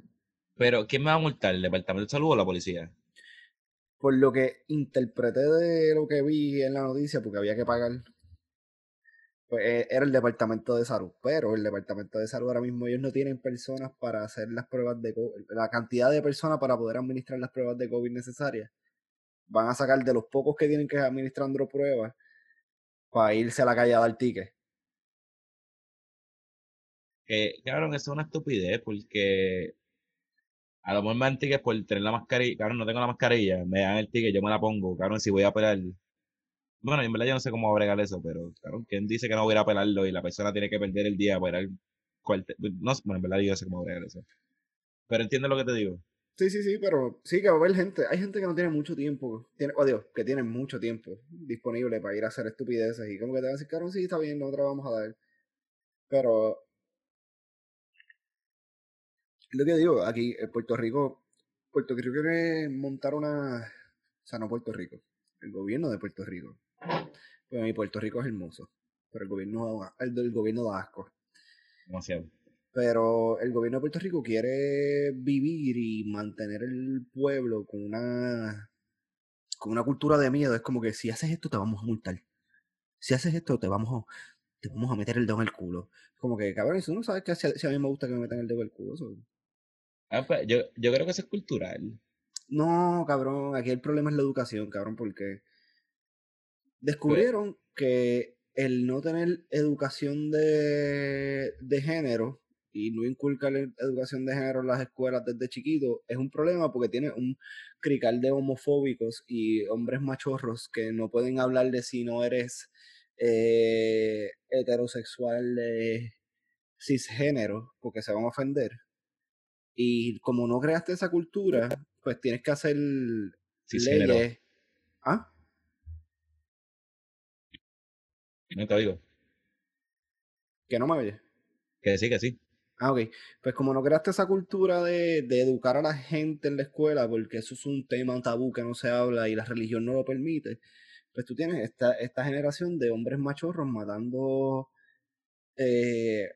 Pero, ¿quién me va a multar? ¿El Departamento de Salud o la policía? Por lo que interpreté de lo que vi en la noticia, porque había que pagar pues eh, era el departamento de salud, pero el departamento de salud ahora mismo ellos no tienen personas para hacer las pruebas de COVID, la cantidad de personas para poder administrar las pruebas de COVID necesarias. Van a sacar de los pocos que tienen que administrando pruebas para irse a la calle a dar ticket. Que, claro, eso es una estupidez porque a lo mejor me dan tickets por tener la mascarilla. Claro, no tengo la mascarilla, me dan el ticket, yo me la pongo. Claro, si voy a pelear bueno, en verdad yo no sé cómo agregar eso, pero claro, ¿quién dice que no voy a apelarlo y la persona tiene que perder el día para ir No, bueno, en verdad yo no sé cómo agregar eso. Pero entiendo lo que te digo. Sí, sí, sí, pero sí que va a haber gente, hay gente que no tiene mucho tiempo, tiene, oh que tiene mucho tiempo disponible para ir a hacer estupideces y como que te van a decir, claro, sí, está bien, nosotros vamos a dar. Pero lo que digo, aquí en Puerto Rico, Puerto Rico quiere montar una, o sea, no Puerto Rico, el gobierno de Puerto Rico Pues mi Puerto Rico es hermoso, pero el gobierno, el del gobierno da asco. Demasiado. Pero el gobierno de Puerto Rico quiere vivir y mantener el pueblo con una con una cultura de miedo. Es como que si haces esto te vamos a multar. Si haces esto te vamos a, te vamos a meter el dedo en el culo. Como que, cabrón, eso no sabes que si a, mí me gusta que me metan el dedo en el culo. Ah, pues, yo, yo creo que eso es cultural. No, cabrón, aquí el problema es la educación, cabrón, porque descubrieron que el no tener educación de, de género y no inculcar educación de género en las escuelas desde chiquito es un problema porque tiene un crical de homofóbicos y hombres machorros que no pueden hablar de si no eres eh, heterosexual de cisgénero porque se van a ofender. Y como no creaste esa cultura, pues tienes que hacer leyes. ¿Ah? No te digo. Que no me oyes. Que sí, que sí. Ah, ok. Pues como no creaste esa cultura de, de, educar a la gente en la escuela, porque eso es un tema tabú que no se habla y la religión no lo permite, pues tú tienes esta, esta generación de hombres machorros matando eh,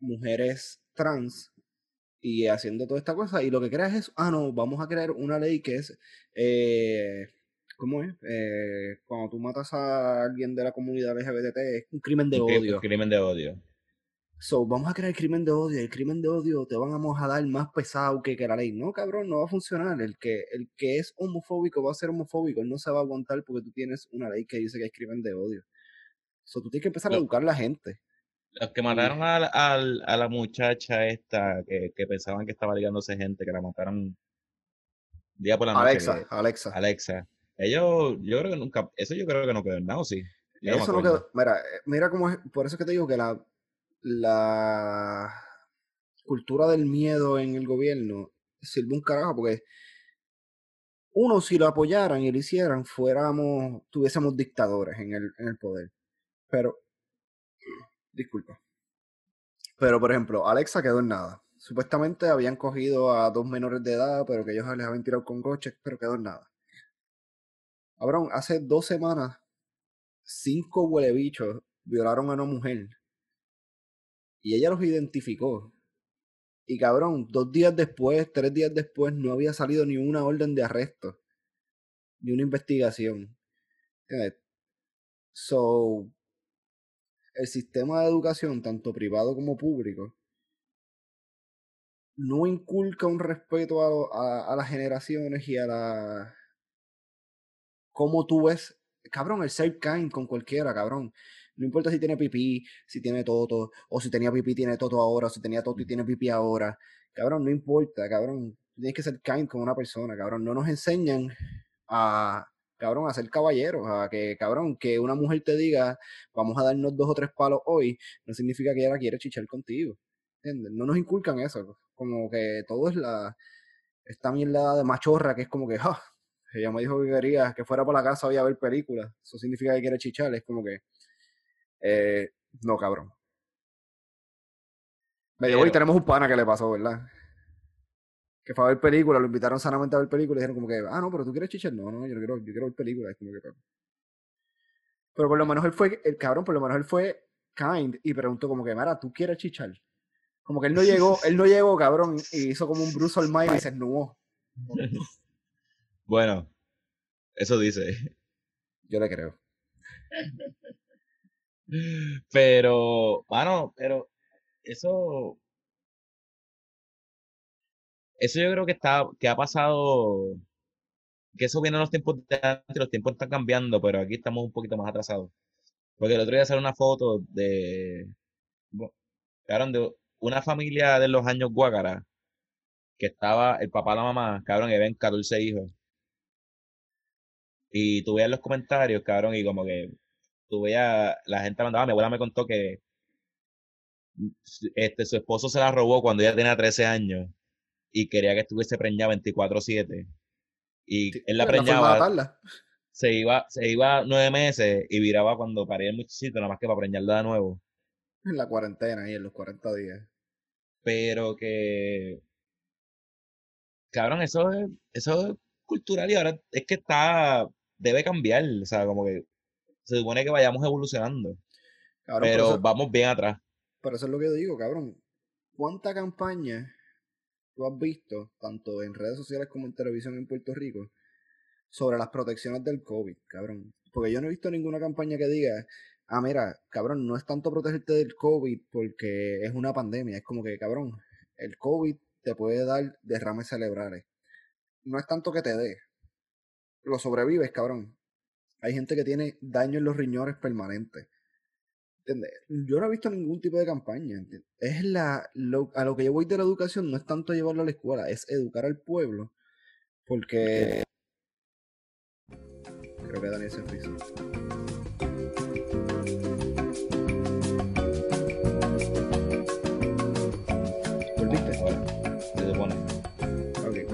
mujeres trans y haciendo toda esta cosa. Y lo que creas es, ah, no, vamos a crear una ley que es, eh, ¿cómo es? Eh, cuando tú matas a alguien de la comunidad LGBT es un crimen de odio. Un crimen de odio. So, vamos a crear el crimen de odio. El crimen de odio te vamos a dar más pesado que, que la ley. No, cabrón, no va a funcionar. El que, el que es homofóbico va a ser homofóbico. Él no se va a aguantar porque tú tienes una ley que dice que es crimen de odio. So, tú tienes que empezar a educar a la gente. Los que mataron a, a, la muchacha esta, que, que, pensaban que estaba ligándose gente, que la mataron día por la noche. Alexa, Alexa. Alexa. Ellos, yo creo que nunca, eso yo creo que no quedó en nada, sí? eso no quedó, mira, eh, mira cómo es, por eso es que te digo que la, la cultura del miedo en el gobierno sirve un carajo, porque uno, si lo apoyaran y lo hicieran, fuéramos, tuviésemos dictadores en el, en el poder. Pero, disculpa. Pero, por ejemplo, Alexa quedó en nada. Supuestamente habían cogido a dos menores de edad, pero que ellos les habían tirado con coches, pero quedó en nada. Cabrón, hace dos semanas, cinco huelebichos violaron a una mujer y ella los identificó. Y cabrón, dos días después, tres días después, no había salido ni una orden de arresto, ni una investigación. So, el sistema de educación, tanto privado como público, no inculca un respeto a, a, las generaciones y a la. Cómo tú ves. Cabrón, el ser kind con cualquiera, cabrón. No importa si tiene pipí, si tiene toto, o si tenía pipí tiene toto ahora, o si tenía toto y tiene pipí ahora. Cabrón, no importa, cabrón. Tienes que ser kind con una persona, cabrón. No nos enseñan a, cabrón, a ser caballeros, a que, cabrón, que una mujer te diga, vamos a darnos dos o tres palos hoy, no significa que ella quiere chichar contigo. ¿Entiendes? No nos inculcan eso. Como que todo es la, esta mierda de machorra que es como que, ah, ella me dijo que quería que fuera por la casa a ver películas. Eso significa que quiere chichar. Es como que, eh, no, cabrón. Me hoy tenemos un pana que le pasó, ¿verdad? Que fue a ver películas, lo invitaron sanamente a ver películas y dijeron como que, ah, no, pero tú quieres chichar. No, no, yo quiero, yo quiero ver películas. como que, pero por lo menos él fue, el cabrón, por lo menos él fue kind y preguntó como que, Mara, ¿tú quieres chichar? Como que él no llegó, él no llegó, cabrón, y hizo como un Bruce Almighty y se esnubó. Bueno, eso dice. Yo le creo. Pero, bueno, pero eso. Eso yo creo que está, que ha pasado. Que eso viene en los tiempos de antes, los tiempos están cambiando, pero aquí estamos un poquito más atrasados. Porque el otro día salió una foto de. Cabrón, de una familia de los años Guácara, que estaba el papá la mamá, cabrón, y ven 14 hijos. Y tú veías los comentarios, cabrón, y como que tú veías, la gente mandaba, mi abuela me contó que este, su esposo se la robó cuando ella tenía 13 años y quería que estuviese preñada 24-7. Y él la preñaba. Se iba, se iba nueve meses y viraba cuando paría el muchachito, nada más que para preñarla de nuevo. En la cuarentena y en los 40 días. Pero que. Cabrón, eso eso es cultural y ahora es que está. Debe cambiar. O sea, como que se supone que vayamos evolucionando. Cabrón, pero eso, vamos bien atrás. por eso es lo que yo digo, cabrón. ¿Cuánta campaña tú has visto, tanto en redes sociales como en televisión en Puerto Rico, sobre las protecciones del COVID, cabrón? Porque yo no he visto ninguna campaña que diga, ah, mira, cabrón, no es tanto protegerte del COVID porque es una pandemia. Es como que, cabrón, el COVID te puede dar derrames cerebrales. No es tanto que te dé. Lo sobrevives, cabrón. Hay gente que tiene daño en los riñones permanentes. ¿Entiendes? Yo no he visto ningún tipo de campaña. ¿entiendes? Es la, lo- a lo que yo voy de la educación no es tanto llevarlo a la escuela, es educar al pueblo. Porque. Creo que Daniel se frizó.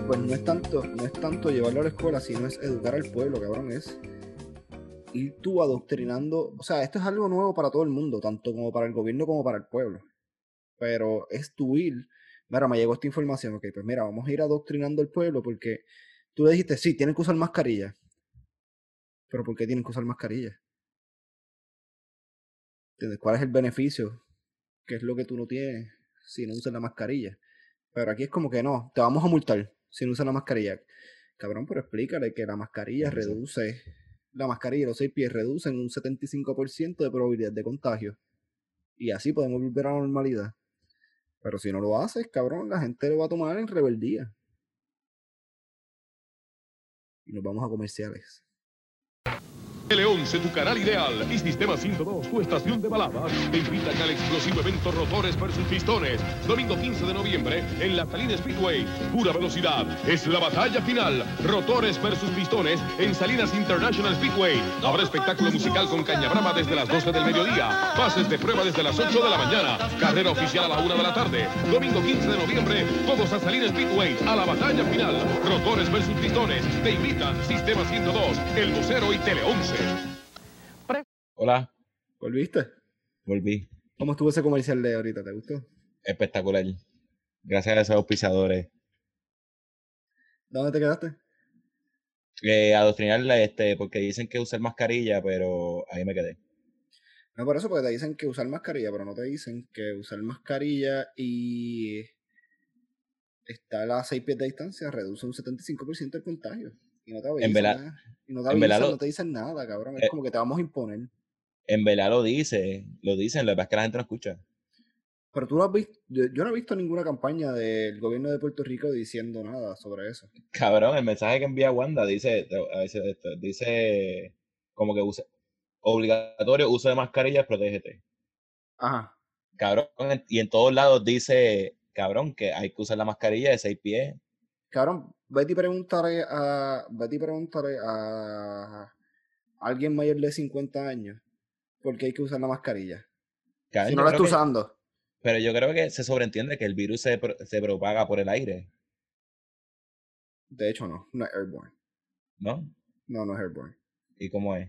Pues no es tanto, no es tanto llevarlo a la escuela, sino es educar al pueblo, cabrón. Es ir tú adoctrinando. O sea, esto es algo nuevo para todo el mundo, tanto como para el gobierno como para el pueblo. Pero es tu ir. Mira, me llegó esta información. Ok, pues mira, vamos a ir adoctrinando al pueblo porque tú le dijiste, sí, tienen que usar mascarilla. Pero ¿por qué tienen que usar mascarilla? ¿Cuál es el beneficio? ¿Qué es lo que tú no tienes si no usas la mascarilla? Pero aquí es como que no, te vamos a multar si no usas la mascarilla. Cabrón, pero explícale que la mascarilla Sí, sí. reduce, la mascarilla y los seis pies reducen un 75% de probabilidad de contagio. Y así podemos volver a la normalidad. Pero si no lo haces, cabrón, la gente lo va a tomar en rebeldía. Y nos vamos a comerciales. L11, tu canal ideal, y Sistema 102, tu estación de baladas, te invitan al explosivo evento Rotores versus Pistones, domingo 15 de noviembre, en la Salinas Speedway. Pura velocidad, es la batalla final. Rotores versus Pistones en Salinas International Speedway. Habrá espectáculo musical con Caña Brava desde las 12 del mediodía, pases de prueba desde las 8 de la mañana, carrera oficial a la 1 de la tarde. Domingo 15 de noviembre, todos a Salinas Speedway, a la batalla final. Rotores versus Pistones, te invitan Sistema 102, El Vocero y Tele 11. Hola, ¿Volviste? volví. ¿Cómo estuvo ese comercial de ahorita? ¿Te gustó? Espectacular. Gracias a esos auspiciadores. ¿Dónde te quedaste? Eh, adoctrinarla, este, porque dicen que usar mascarilla, pero ahí me quedé. No, por eso, porque te dicen que usar mascarilla, pero no te dicen que usar mascarilla y estar a 6 pies de distancia reduce un 75% el contagio. Y no te avisan. verdad- nada. Y no te en avisan, verdad lo- no te dicen nada, cabrón. Es Eh, como que te vamos a imponer. En verdad lo dice, lo dicen, lo que pasa es que la gente no escucha. Pero tú no has visto, yo, no he visto ninguna campaña del gobierno de Puerto Rico diciendo nada sobre eso. Cabrón, el mensaje que envía Wanda dice, a veces esto, dice como que use, obligatorio uso de mascarillas, protégete. Ajá. Cabrón, en- y en todos lados dice, cabrón, que hay que usar la mascarilla de seis pies. Cabrón, vete y pregúntale a, vete y pregúntale a alguien mayor de 50 años por qué hay que usar la mascarilla. Cabrón, Si no la creo está que- usando. pero yo creo que se sobreentiende que el virus se, se propaga por el aire, De hecho, no, no es airborne. ¿no? No, no es airborne. ¿Y cómo es?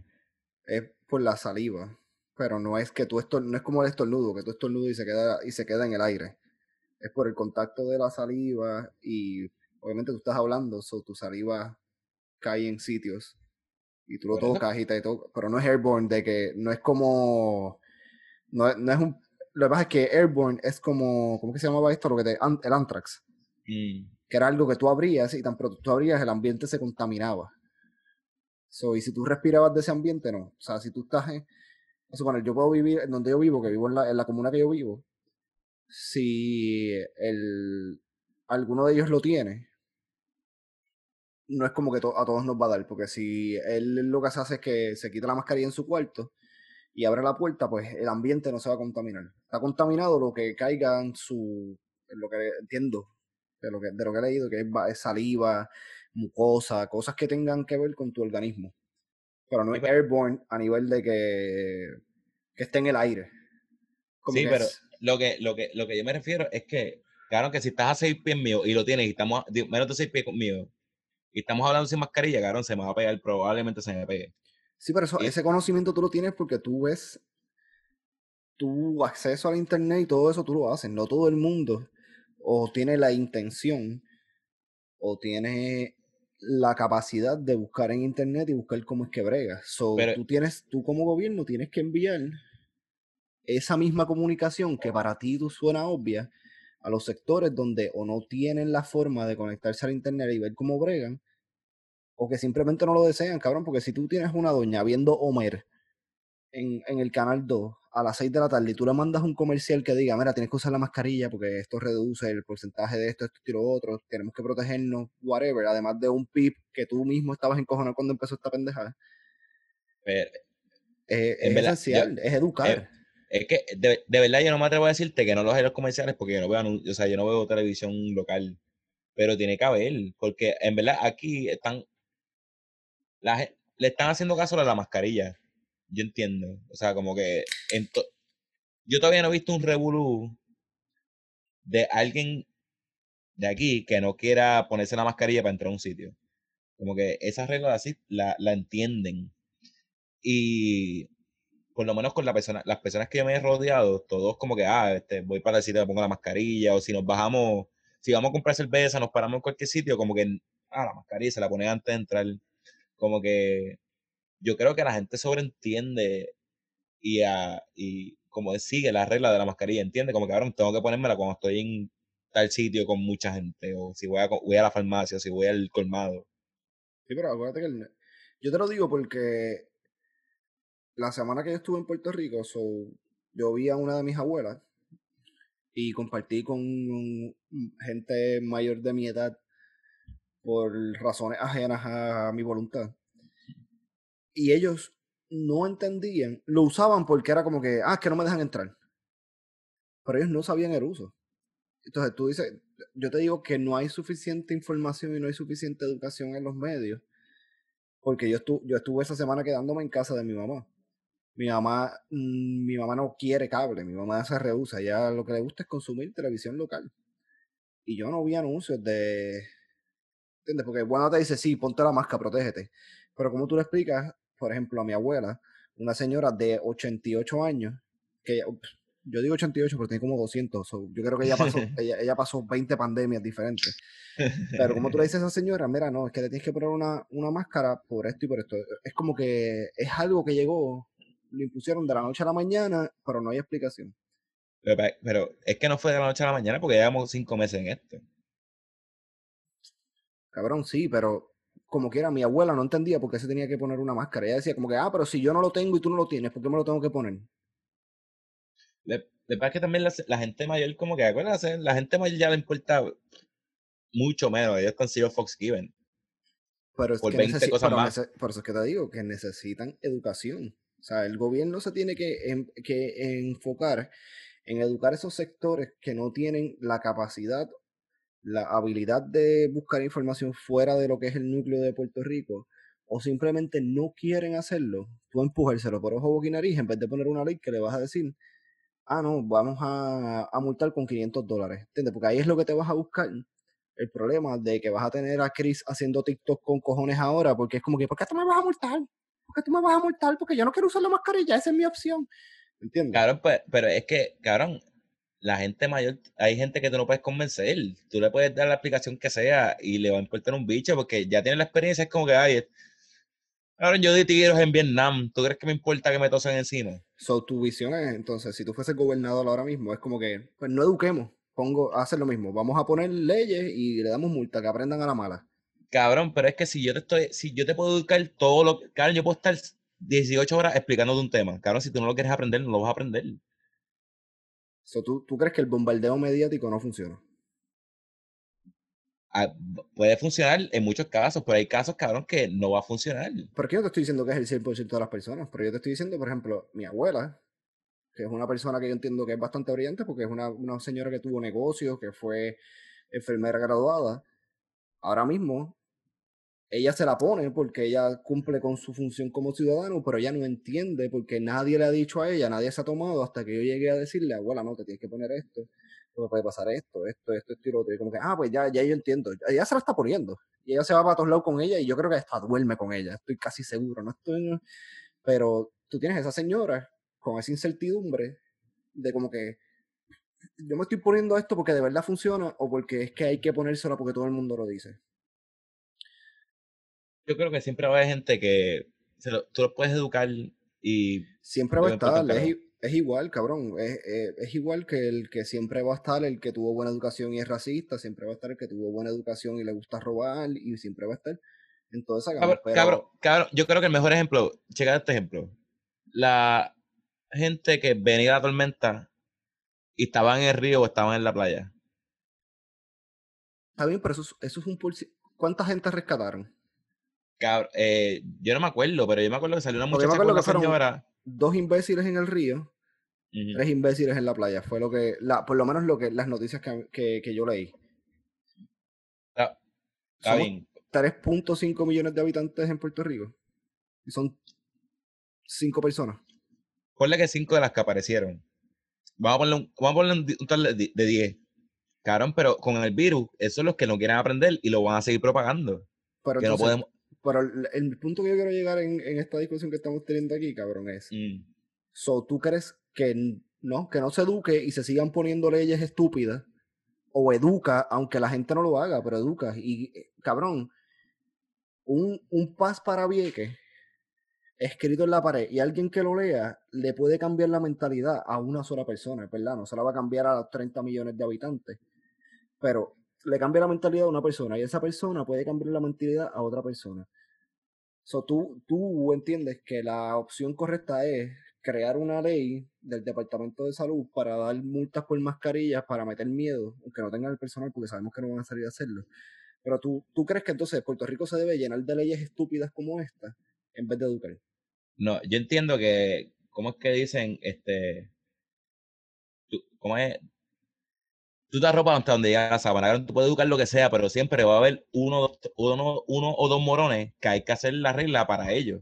Es por la saliva. Pero no es que tú estor- no es como el estornudo, que tú estornudas y se queda, y se queda en el aire. Es por el contacto de la saliva y obviamente tú estás hablando, so tu saliva cae en sitios y tú lo tocas y te tocas. Pero no es airborne, de que no es como. No, no es un. Lo que pasa es que airborne es como. ¿Cómo que se llamaba esto? Lo que te, el anthrax. Mm, que era algo que tú abrías y tan pronto tú abrías el ambiente se contaminaba. So, y si tú respirabas de ese ambiente, no. O sea, si tú estás en... vamos a suponer, yo puedo vivir en donde yo vivo, que vivo en la, en la comuna que yo vivo, si el, alguno de ellos lo tiene, no es como que to- a todos nos va a dar, porque si él lo que hace es que se quita la mascarilla en su cuarto y abre la puerta, pues el ambiente no se va a contaminar. Está contaminado lo que caiga en su, en lo que entiendo, de lo que, de lo que he leído, que es, va- es saliva, mucosa, cosas que tengan que ver con tu organismo. Pero no es airborne a nivel de que, que esté en el aire. Como Sí, que pero es- lo que, lo, que, lo que yo me refiero es que, claro, que si estás a seis pies mío y lo tienes y estamos a- menos de seis pies conmigo y estamos hablando sin mascarilla, cabrón, se me va a pegar, probablemente se me pegue. Sí, pero eso, Y- ese conocimiento tú lo tienes porque tú ves tu acceso al internet y todo eso tú lo haces. No todo el mundo o tiene la intención o tiene la capacidad de buscar en internet y buscar cómo es que brega. So, Pero- tú tienes, tú como gobierno tienes que enviar esa misma comunicación que para ti tú suena obvia a los sectores donde o no tienen la forma de conectarse al internet y ver cómo bregan, o que simplemente no lo desean, cabrón, porque si tú tienes una doña viendo Homer en, en el canal 2 a las 6 de la tarde y tú le mandas un comercial que diga, mira, tienes que usar la mascarilla porque esto reduce el porcentaje de esto, esto y lo otro, tenemos que protegernos, whatever, además de un pip que tú mismo estabas encojonado cuando empezó esta pendejada, Pero eh, es verdad, esencial, es educar. eh, es que de, de verdad yo no me atrevo a decirte que no los hay los comerciales porque yo no veo, o sea, yo no veo televisión local, pero tiene que haber, porque en verdad aquí están, la, le están haciendo caso a la mascarilla, yo entiendo, o sea, como que en to- yo todavía no he visto un revolú de alguien de aquí que no quiera ponerse la mascarilla para entrar a un sitio. Como que esas reglas así la, la entienden. Y por lo menos con la persona, las personas que yo me he rodeado, todos como que, ah, este, voy para el sitio, me pongo la mascarilla, o si nos bajamos, si vamos a comprar cerveza, nos paramos en cualquier sitio, como que, ah, la mascarilla se la pone antes de entrar. Como que yo creo que la gente sobreentiende y, ah, y como sigue la regla de la mascarilla, entiende, como que, cabrón, tengo que ponérmela cuando estoy en tal sitio con mucha gente, o si voy a, voy a la farmacia, o si voy al colmado. Sí, pero acuérdate que yo te lo digo porque la semana que yo estuve en Puerto Rico, so, yo vi a una de mis abuelas y compartí con gente mayor de mi edad por razones ajenas a mi voluntad. Y ellos no entendían, lo usaban porque era como que, ah, que no me dejan entrar. Pero ellos no sabían el uso. Entonces tú dices, yo te digo que no hay suficiente información y no hay suficiente educación en los medios. Porque yo, yo estuve esa semana quedándome en casa de mi mamá. Mi mamá, mm, mi mamá no quiere cable, mi mamá se rehúsa, ella lo que le gusta es consumir televisión local. Y yo no vi anuncios de... ¿Entiendes? Porque bueno te dice, sí, ponte la máscara, protégete. Pero como tú le explicas, por ejemplo, a mi abuela, una señora de 88 años, que yo digo 88 pero tiene como 200, so, yo creo que ella pasó, ella, ella pasó 20 pandemias diferentes. Pero como tú le dices a esa señora, mira, no, es que le tienes que poner una, una máscara por esto y por esto. Es como que es algo que llegó, lo impusieron de la noche a la mañana, pero no hay explicación. Pero, es que no fue de la noche a la mañana porque llevamos cinco meses en esto. Cabrón, sí, pero como quiera, mi abuela no entendía por qué se tenía que poner una máscara. Ella decía como que, ah, pero si yo no lo tengo y tú no lo tienes, ¿por qué me lo tengo que poner? Le, le pasa que también la, la gente mayor, como que, acuérdense, la gente mayor ya le importa mucho menos. Ellos están sido Fox Given. Pero es Por que 20 necesi- cosas pero más. por eso es que te digo que necesitan educación. O sea, el gobierno se tiene que, en- que enfocar en educar esos sectores que no tienen la capacidad, la habilidad de buscar información fuera de lo que es el núcleo de Puerto Rico, o simplemente no quieren hacerlo, tú empujárselo por ojo, boca y en vez de poner una ley que le vas a decir, ah, no, vamos a, a multar con 500 dólares. ¿Entiendes? Porque ahí es lo que te vas a buscar. El problema de que vas a tener a Chris haciendo TikTok con cojones ahora, porque es como que, ¿por qué tú me vas a multar? ¿Por qué tú me vas a multar? Porque yo no quiero usar la mascarilla, esa es mi opción. ¿Entiendes? Cabrón, pues, pero es que, cabrón, la gente mayor, hay gente que tú no puedes convencer. Tú le puedes dar la explicación que sea y le va a importar un bicho porque ya tiene la experiencia. Es como que, ay, cabrón, yo di tiros en Vietnam. ¿Tú crees que me importa que me tosen encima? So, tu visión es, entonces, si tú fueses gobernador ahora mismo, es como que, pues no eduquemos, pongo, hacer lo mismo, vamos a poner leyes y le damos multa, que aprendan a la mala. Cabrón, pero es que si yo te estoy, si yo te puedo educar todo lo que, cabrón, yo puedo estar 18 horas explicándote un tema. Cabrón, si tú no lo quieres aprender, no lo vas a aprender. So, ¿tú, ¿Tú crees que el bombardeo mediático no funciona? Ah, puede funcionar en muchos casos, pero hay casos, cabrón, que no va a funcionar. Porque yo te estoy diciendo que es el 100% de las personas, pero yo te estoy diciendo, por ejemplo, mi abuela, que es una persona que yo entiendo que es bastante brillante, porque es una, una señora que tuvo negocios, que fue enfermera graduada, ahora mismo ella se la pone porque ella cumple con su función como ciudadano, pero ella no entiende porque nadie le ha dicho a ella, nadie se ha tomado hasta que yo llegué a decirle, abuela, no, te tienes que poner esto, porque puede pasar esto, esto, esto, esto y lo otro. Y como que, ah, pues ya, ya yo entiendo, ella se la está poniendo. Y ella se va para todos lados con ella y yo creo que hasta duerme con ella, estoy casi seguro, no estoy... Pero tú tienes esa señora con esa incertidumbre de como que yo me estoy poniendo esto porque de verdad funciona o porque es que hay que ponérselo porque todo el mundo lo dice. Yo creo que siempre va a haber gente que se lo- tú lo puedes educar y Siempre va a estar, es, igual, cabrón. Es, es- es igual que el que siempre va a estar el que tuvo buena educación y es racista, siempre va a estar el que tuvo buena educación y le gusta robar, y siempre va a estar en toda esa gama. Cabrón, cabrón, cabrón, yo creo que el mejor ejemplo, checa este ejemplo. La gente que venía la tormenta y estaban en el río o estaban en la playa. está bien, pero eso, es- eso es un ¿Cuánta gente rescataron? Cabr- eh, yo no me acuerdo, pero yo me acuerdo que salió una Porque yo me muchacha con que fueron- señora. Dos imbéciles en el río, Ujú. tres imbéciles en la playa. Fue lo que, la, por lo menos lo que las noticias que, que, que yo leí. Está, está bien. 3.5 millones de habitantes en Puerto Rico. Y son cinco personas. Ponle que cinco de las que aparecieron. Vamos a ponerle un, vamos a ponerle un, total de de 10. Cabrón, pero con el virus, esos son los que no quieren aprender y lo van a seguir propagando. Pero que no podemos. Pero el, el punto que yo quiero llegar en, en esta discusión que estamos teniendo aquí, cabrón, es. Mm, So, ¿tú crees que no, que no se eduque y se sigan poniendo leyes estúpidas? O educa, aunque la gente no lo haga, pero educa. Y, eh, cabrón, un, un paz para Vieques escrito en la pared y alguien que lo lea le puede cambiar la mentalidad a una sola persona, ¿verdad? No se la va a cambiar a los 30 millones de habitantes. Pero le cambia la mentalidad a una persona y esa persona puede cambiar la mentalidad a otra persona. So, tú, tú entiendes que la opción correcta es crear una ley del Departamento de Salud para dar multas por mascarillas, para meter miedo, aunque no tengan el personal, porque sabemos que no van a salir a hacerlo. Pero tú, tú crees que entonces Puerto Rico se debe llenar de leyes estúpidas como esta en vez de educar. No, yo entiendo que, ¿cómo es que dicen? Este, ¿cómo es? Tú te arropas hasta donde llega la sábana, tú puedes educar lo que sea, pero siempre va a haber uno, dos- uno, uno o dos morones que hay que hacer la regla para ellos.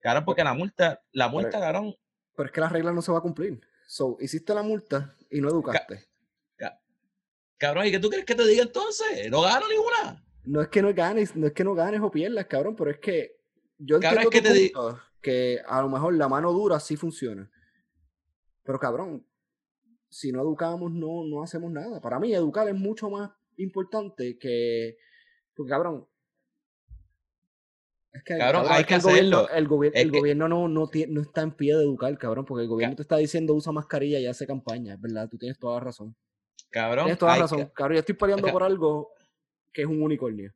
Claro, porque la multa, la multa, cabrón, Pero es que la regla no se va a cumplir. So, hiciste la multa y no educaste. cabrón, ¿y qué tú crees que te diga entonces? No gano ninguna. No es que no ganes, no es que no ganes o pierdas, cabrón, pero es que yo Cabrón, entiendo es que tu te punto, que a lo mejor la mano dura sí funciona. Pero cabrón, si no educamos no, no hacemos nada. Para mí educar es mucho más importante que... Porque cabrón... Es que, Cabrón, hay es que el gobierno, hacerlo. el, gobier- Es el que- gobierno no, no, no está en pie de educar, cabrón, porque el gobierno te está diciendo usa mascarilla y hace campaña, es verdad, tú tienes toda la razón. Cabrón, Tienes toda la razón. que- Cabrón, yo estoy peleando por algo que es un unicornio.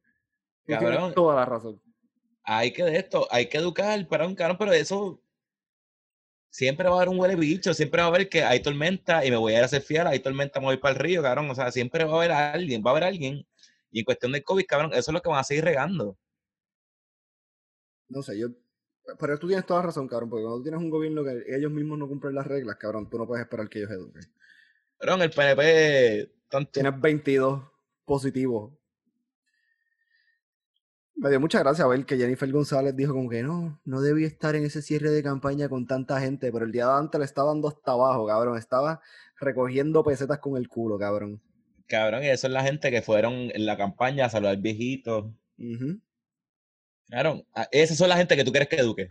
Tú Cabrón. tienes toda la razón. hay que de esto, hay que educar para un cabrón, pero eso siempre va a haber un huele bicho, siempre va a haber que hay tormenta y me voy a ir a hacer fiel, hay tormenta, me voy para el río, cabrón, o sea, siempre va a haber alguien, va a haber alguien, y en cuestión del COVID, cabrón, eso es lo que van a seguir regando. No sé, yo. Pero tú tienes toda la razón, cabrón, porque cuando tú tienes un gobierno que ellos mismos no cumplen las reglas, cabrón, tú no puedes esperar que ellos eduquen. Cabrón, el PNP, tanto, Tienes 22 positivos. Me dio mucha gracia ver que Jennifer González dijo como que no, no debía estar en ese cierre de campaña con tanta gente, pero el día de antes le estaba dando hasta abajo, cabrón. Estaba recogiendo pesetas con el culo, cabrón. cabrón, y eso es la gente que fueron en la campaña a saludar viejitos. Ujú. Cabrón, a- esas son la gente que tú quieres que eduque.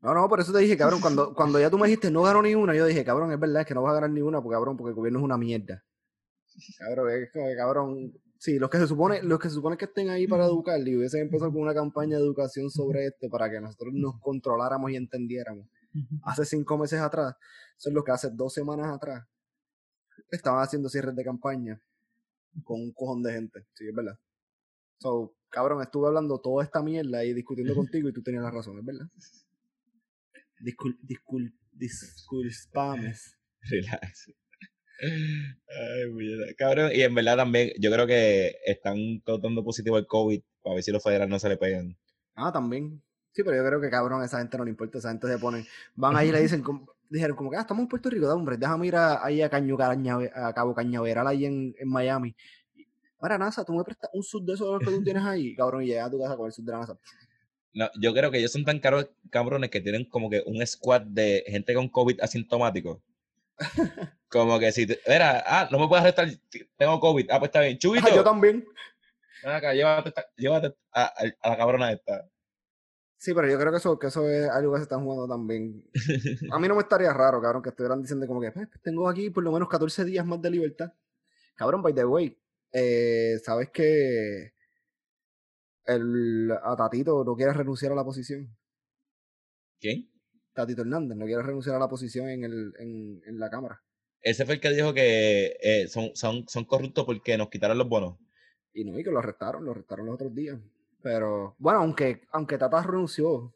No, no, por eso te dije, cabrón, cuando, cuando ya tú me dijiste no ganó ni una, yo dije, cabrón, es verdad es que no vas a ganar ni una, porque cabrón, porque el gobierno es una mierda. Cabrón, es como que, cabrón, sí, los que se supone, los que se supone que estén ahí para educar y hubiesen empezado con una campaña de educación sobre esto para que nosotros nos controláramos y entendiéramos. Hace cinco meses atrás, son los que hace dos semanas atrás estaban haciendo cierres de campaña con un cojón de gente, sí, es verdad. So, cabrón, estuve hablando toda esta mierda y discutiendo contigo y tú tenías la razón, es verdad. Discul, discul, disculpames. Relax. Ay, puñeta. cabrón, y en verdad también, yo creo que están todos dando positivo el COVID para ver si los federales no se le pegan. Ah, también. Sí, pero yo creo que cabrón, esa gente no le importa, esa gente se pone, van ahí y le dicen, como- dijeron como que, ah, estamos en Puerto Rico, da, hombre, déjame ir a- ahí a, Caño, a Cabo Cañaveral ahí en, en Miami. Para NASA, tú me prestas un sud de esos que tú tienes ahí, cabrón, y llegas a tu casa con el sud de la NASA. No, yo creo que ellos son tan caros, cabrones que tienen como que un squad de gente con COVID asintomático. Como que si, te, mira, ah, no me puedes arrestar, tengo COVID. Ah, pues está bien. Chubito, Ah, yo también. acá, llévate, esta- llévate a, la cabrona esta. Sí, pero yo creo que eso, que eso es algo que se están jugando también. A mí no me estaría raro, cabrón, que estuvieran diciendo como que "Pues, tengo aquí por lo menos 14 días más de libertad. Cabrón, by the way, eh, sabes que el, a Tatito no quiere renunciar a la posición. ¿Quién? Tatito Hernández no quiere renunciar a la posición en, el, en, en la Cámara. Ese fue el que dijo que eh, son, son, son corruptos porque nos quitaron los bonos. Y no, y que lo arrestaron, lo arrestaron los otros días. Pero, bueno, aunque, aunque Tata renunció,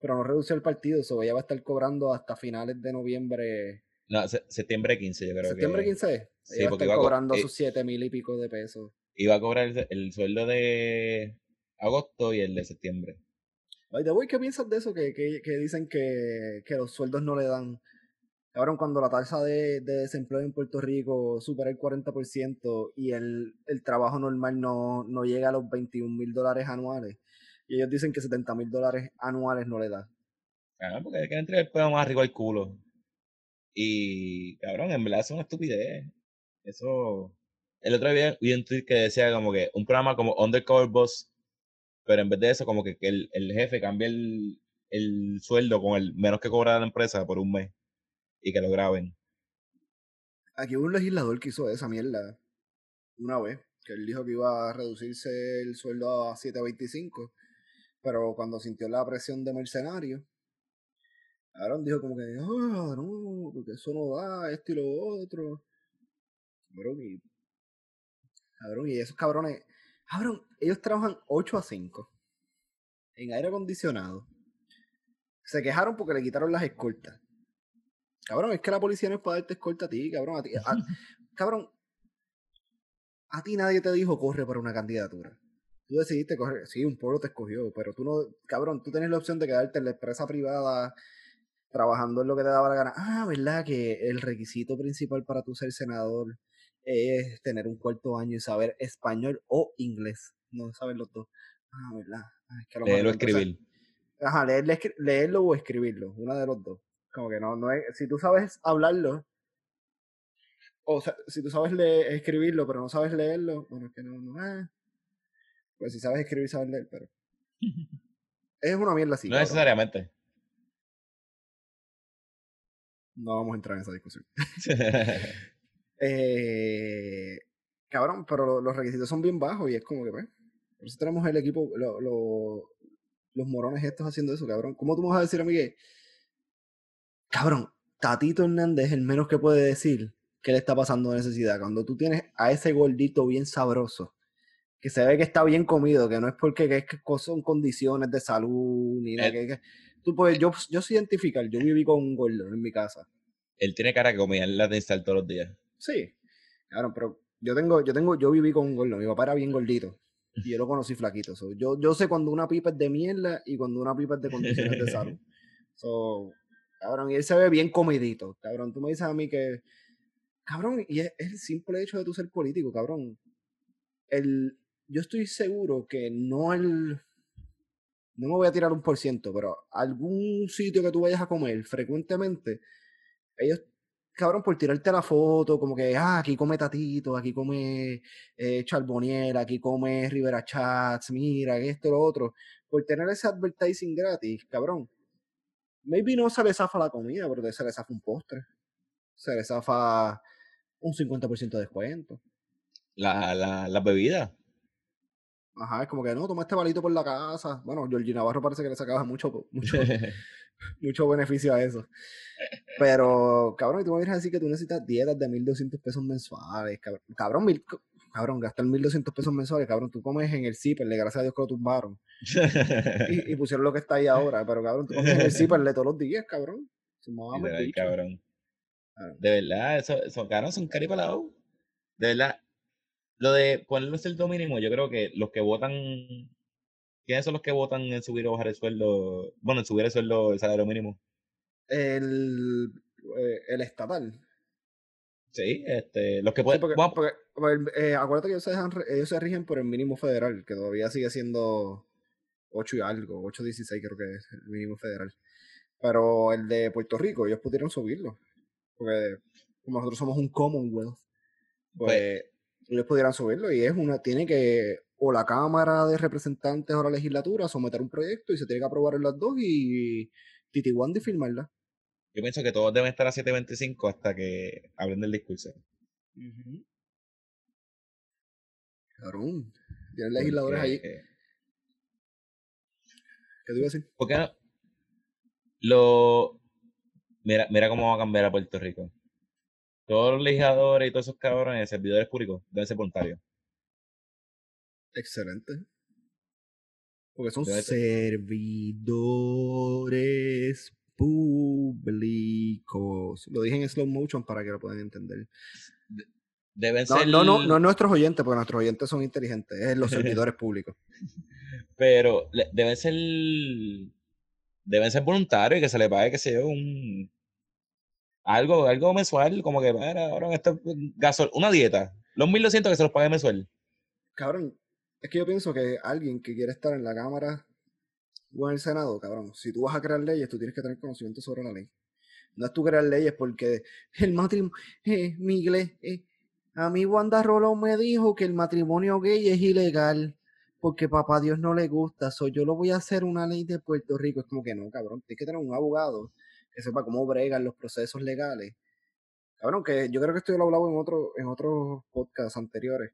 pero no renunció al partido, eso ella va a estar cobrando hasta finales de noviembre. No, se- septiembre 15, yo creo ¿Septiembre que. 15? Sí, ella va a porque estar iba a co- cobrando eh, sus siete mil y pico de pesos. Iba a cobrar el, el sueldo de agosto y el de septiembre. By the ¿qué piensas de eso? Que, que, que dicen que, que los sueldos no le dan. Cabrón, cuando la tasa de, de desempleo en Puerto Rico supera el 40% y el, el trabajo normal no, no llega a los 21 mil dólares anuales. Y ellos dicen que 70 mil dólares anuales no le da. Cabrón, porque hay que entregar el pedo más arriba al culo. Y, cabrón, en verdad es una estupidez. Eso. El otro día vi un tweet que decía como que un programa como Undercover Boss, pero en vez de eso, como que, el, el jefe cambia el, el sueldo con el menos que cobra la empresa por un mes y que lo graben. Aquí hubo un legislador que hizo esa mierda una vez, que él dijo que iba a reducirse el sueldo a 7.25, pero cuando sintió la presión de mercenario, Aaron dijo como que, ah, no, porque eso no da, esto y lo otro. Cabrón, y, cabrón, y esos cabrones, cabrón, ellos trabajan 8 a 5 en aire acondicionado. Se quejaron porque le quitaron las escoltas. Cabrón, es que la policía no es para darte escolta a ti, cabrón. A ti, a- cabrón, a ti nadie te dijo corre para una candidatura. Tú decidiste correr, sí, un pueblo te escogió, pero tú no, cabrón, tú tienes la opción de quedarte en la empresa privada trabajando en lo que te daba la gana. Ah, ¿verdad? Que el requisito principal para tú ser senador es tener un cuarto año y saber español o inglés. No saber los dos. Ah, ¿verdad? Ah, es que Leerlo, empresa- escribir. Ajá, escri- leerlo o escribirlo, una de los dos. Como que no, no es, si tú sabes hablarlo, o sea, si tú sabes leer, escribirlo, pero no sabes leerlo, bueno, es que no, no, ah. Pues si sabes escribir, sabes leer, pero. Es una mierda así. no necesariamente. No vamos a entrar en esa discusión. Eh, cabrón, pero lo- los requisitos son bien bajos y es como que, pues, por eso tenemos el equipo, lo- lo- los morones estos haciendo eso, cabrón. ¿Cómo tú me vas a decir a mí que, cabrón, Tatito Hernández es el menos que puede decir que le está pasando necesidad? Cuando tú tienes a ese gordito bien sabroso, que se ve que está bien comido, que no es porque que es que son condiciones de salud, ni nada, El- que, que- tú puedes, yo, yo soy identificar, yo viví con un gordo en mi casa. Él tiene cara que comía en la de todos los días. Sí, claro, pero yo tengo, yo tengo, yo viví con un gordo, mi papá era bien gordito y yo lo conocí flaquito. so, yo, yo sé cuando una pipa es de mierda y cuando una pipa es de condiciones de salud. So, cabrón, y él se ve bien comidito, cabrón. Tú me dices a mí que, cabrón, y es, es el simple hecho de tú ser político, cabrón. El, yo estoy seguro que no el, no me voy a tirar un por ciento, pero algún sitio que tú vayas a comer frecuentemente, ellos cabrón, por tirarte la foto, como que, ah, aquí come Tatito, aquí come eh, Charboniel, aquí come Rivera Chats, mira, esto, lo otro. Por tener ese advertising gratis, cabrón. Maybe no se le zafa la comida, pero se le zafa un postre. Se le zafa un 50% de descuento. La, la, las bebidas. Ajá, es como que no, toma este balito por la casa. Bueno, Georgie Navarro parece que le sacaba mucho, mucho, mucho beneficio a eso. Pero, cabrón, y tú me vienes a decir que tú necesitas dietas de 1200 pesos mensuales, cabrón. Cabrón, mil, cabrón gastar 1200 pesos mensuales, cabrón. Tú comes en el Zipperle, gracias a Dios que lo tumbaron. Y, y pusieron lo que está ahí ahora, pero cabrón, tú comes en el Zipperle todos los días, cabrón. Literal. De verdad, eso, eso cabrón, son caripalados. De verdad. Lo de ponerlo el mínimo, yo creo que los que votan. ¿Quiénes son los que votan en subir o bajar el sueldo? Bueno, en subir el sueldo, el salario mínimo. El, eh, el estatal. Sí, este, los que Sí, pueden. porque, vamos- porque, porque, eh, acuérdate que ellos se, dejan re- ellos se rigen por el mínimo federal, que todavía sigue siendo 8 y algo, 8.16 creo que es el mínimo federal. Pero el de Puerto Rico, ellos pudieron subirlo. Porque como nosotros somos un Commonwealth, pues ellos pudieran subirlo y es una, tiene que, o la Cámara de Representantes o la legislatura someter un proyecto y se tiene que aprobar en las dos y Titi Wandy firmarla. yo pienso que todos deben estar a 7.25 hasta que hablen del discurso. Cabrón. Tienen legisladores ahí. eh, ¿Qué te iba a decir? ¿Por qué no? Lo. Mira, mira cómo va a cambiar a Puerto Rico. Todos los legisladores y todos esos cabrones, servidores públicos, deben ser voluntarios. Excelente. Porque son Debe servidores públicos. Lo dije en slow motion para que lo puedan entender. Deben No, ser. no, no, no nuestros oyentes, porque nuestros oyentes son inteligentes, es los servidores públicos. Pero deben ser. Deben ser voluntarios y que se les pague, que sé yo, un. Algo, algo mensual, como que, ahora esto, gasol, una dieta. Los 1200 que se los pague mensual. Cabrón, es que yo pienso que alguien que quiere estar en la Cámara o en el Senado, cabrón, si tú vas a crear leyes, tú tienes que tener conocimiento sobre la ley. No es tú crear leyes porque el matrimonio, eh, mi iglesia, eh, a mí Wanda Rolón me dijo que el matrimonio gay es ilegal porque papá Dios no le gusta, so yo lo voy a hacer una ley de Puerto Rico. Es como que no, cabrón, tienes que tener un abogado que sepa cómo bregan los procesos legales. Cabrón, que yo creo que esto yo lo he hablado en, otro, en otros podcasts anteriores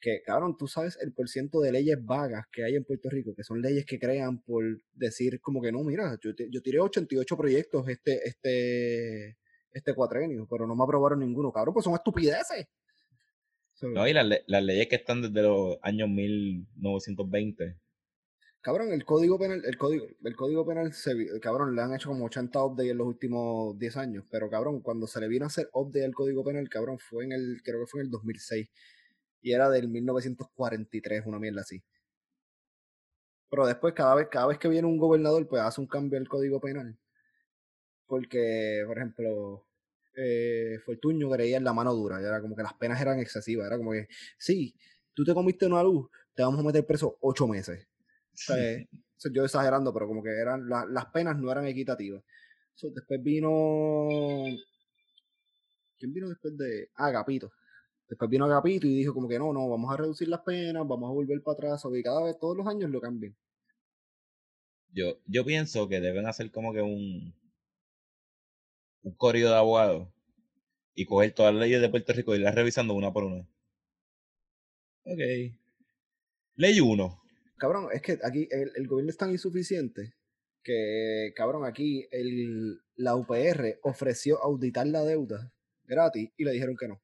que, cabrón, tú sabes el porciento de leyes vagas que hay en Puerto Rico, que son leyes que crean por decir como que no, mira, yo, yo tiré 88 proyectos este, este, este cuatrenio, pero no me aprobaron ninguno, cabrón, pues son estupideces. So, No, y las, le- las leyes que están desde los años 1920. Cabrón, el código penal, el código, el código penal se, cabrón, le han hecho como 80 updates en los últimos 10 años, pero cabrón, cuando se le vino a hacer update al código penal, cabrón, fue en el, creo que fue en el 2006, y era del 1943, una mierda así. Pero después, cada vez, cada vez que viene un gobernador, pues hace un cambio al código penal. Porque, por ejemplo, eh, Fortuño creía en la mano dura, y era como que las penas eran excesivas, era como que, sí, tú te comiste una luz, te vamos a meter preso ocho meses. Sea, eh, o sea, yo exagerando, pero como que eran la- las penas no eran equitativas. So, después vino. ¿Quién vino después de.? Ah, Agapito. Después vino Agapito y dijo como que no, no, vamos a reducir las penas, vamos a volver para atrás. Y cada vez, todos los años lo cambian. Yo, yo pienso que deben hacer como que un, un corrido de abogados y coger todas las leyes de Puerto Rico y irlas revisando una por una. Ok. Ley 1. Cabrón, es que aquí el, el gobierno es tan insuficiente que, cabrón, aquí el, la UPR ofreció auditar la deuda gratis y le dijeron que no.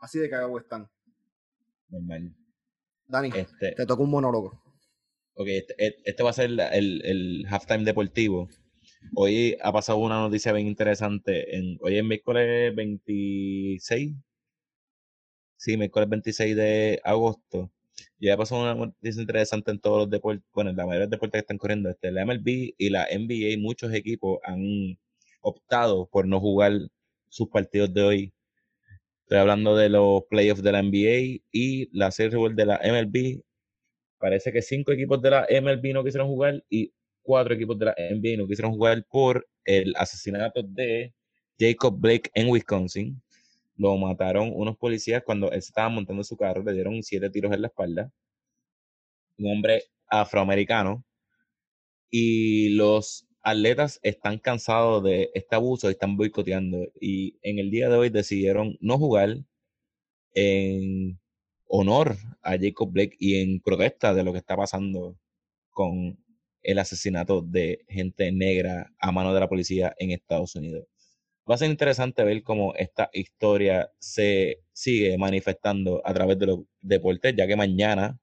Así de cagado están. Normal. Dani, Este, te toca un monólogo. ok, este, e- este va a ser la- el, el halftime deportivo. Hoy ha pasado una noticia bien interesante. En, hoy es miércoles 26. Sí, miércoles 26 de agosto. Ya pasó una noticia interesante en todos los deportes, bueno, en la mayoría de deportes que están corriendo. Este, la MLB y la NBA, muchos equipos han optado por no jugar sus partidos de hoy. Estoy hablando de los playoffs de la NBA y la Serie World de la MLB. Parece que cinco equipos de la MLB no quisieron jugar y cuatro equipos de la NBA no quisieron jugar por el asesinato de Jacob Blake en Wisconsin. Lo mataron unos policías cuando él estaba montando su carro, le dieron siete tiros en la espalda. Un hombre afroamericano. Y los atletas están cansados de este abuso y están boicoteando. Y en el día de hoy decidieron no jugar en honor a Jacob Blake y en protesta de lo que está pasando con el asesinato de gente negra a mano de la policía en Estados Unidos. Va a ser interesante ver cómo esta historia se sigue manifestando a través de los deportes, ya que mañana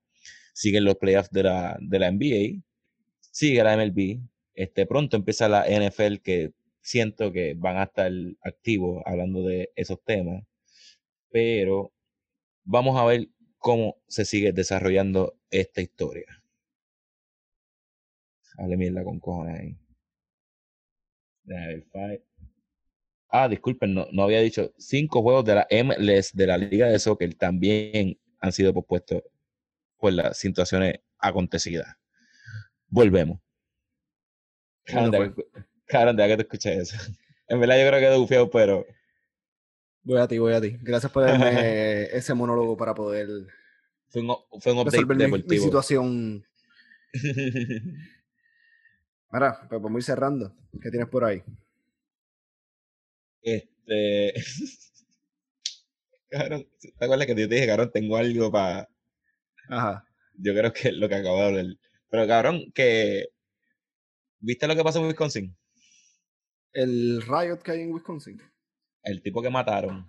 siguen los playoffs de la, de la NBA, sigue la MLB, este, pronto empieza la NFL que siento que van a estar activos hablando de esos temas, pero vamos a ver cómo se sigue desarrollando esta historia. Hable mierda con cojones ahí. Ah, disculpen, no, no había dicho. Cinco juegos de la MLS de la Liga de Soccer también han sido pospuestos por las situaciones acontecidas. Volvemos. Cabrón, deja que- cabrón, deja que te escuches eso. En verdad yo creo que he bufiado, pero Voy a ti, voy a ti. Gracias por darme ese monólogo para poder fue un, fue un update mi, mi situación. Ahora, pues vamos a ir cerrando. ¿Qué tienes por ahí? Este. cabrón, ¿te acuerdas que yo te dije, cabrón, tengo algo para. Ajá. Yo creo que es lo que acabo de hablar. Pero cabrón, que ¿Viste lo que pasó en Wisconsin? El riot que hay en Wisconsin. El tipo que mataron.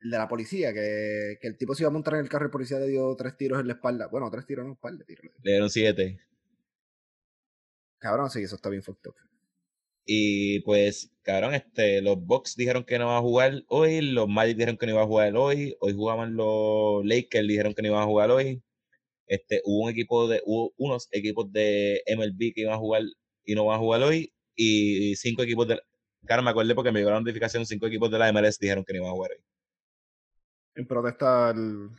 El de la policía, que, que el tipo se iba a montar en el carro y el policía le dio tres tiros en la espalda. Bueno, tres tiros en la espalda, tiros. Le dieron siete. Cabrón, sí, eso está bien fucked up. Y pues, cabrón, este, los Bucks dijeron que no van a jugar hoy, los Magic dijeron que no iban a jugar hoy, hoy jugaban los Lakers, dijeron que no iban a jugar hoy. Este, hubo un equipo de, hubo unos equipos de MLB que iban a jugar y no van a jugar hoy, y cinco equipos de, claro, me acuerdo porque me llegó la notificación, cinco equipos de la MLS dijeron que no iban a jugar hoy. En protesta al...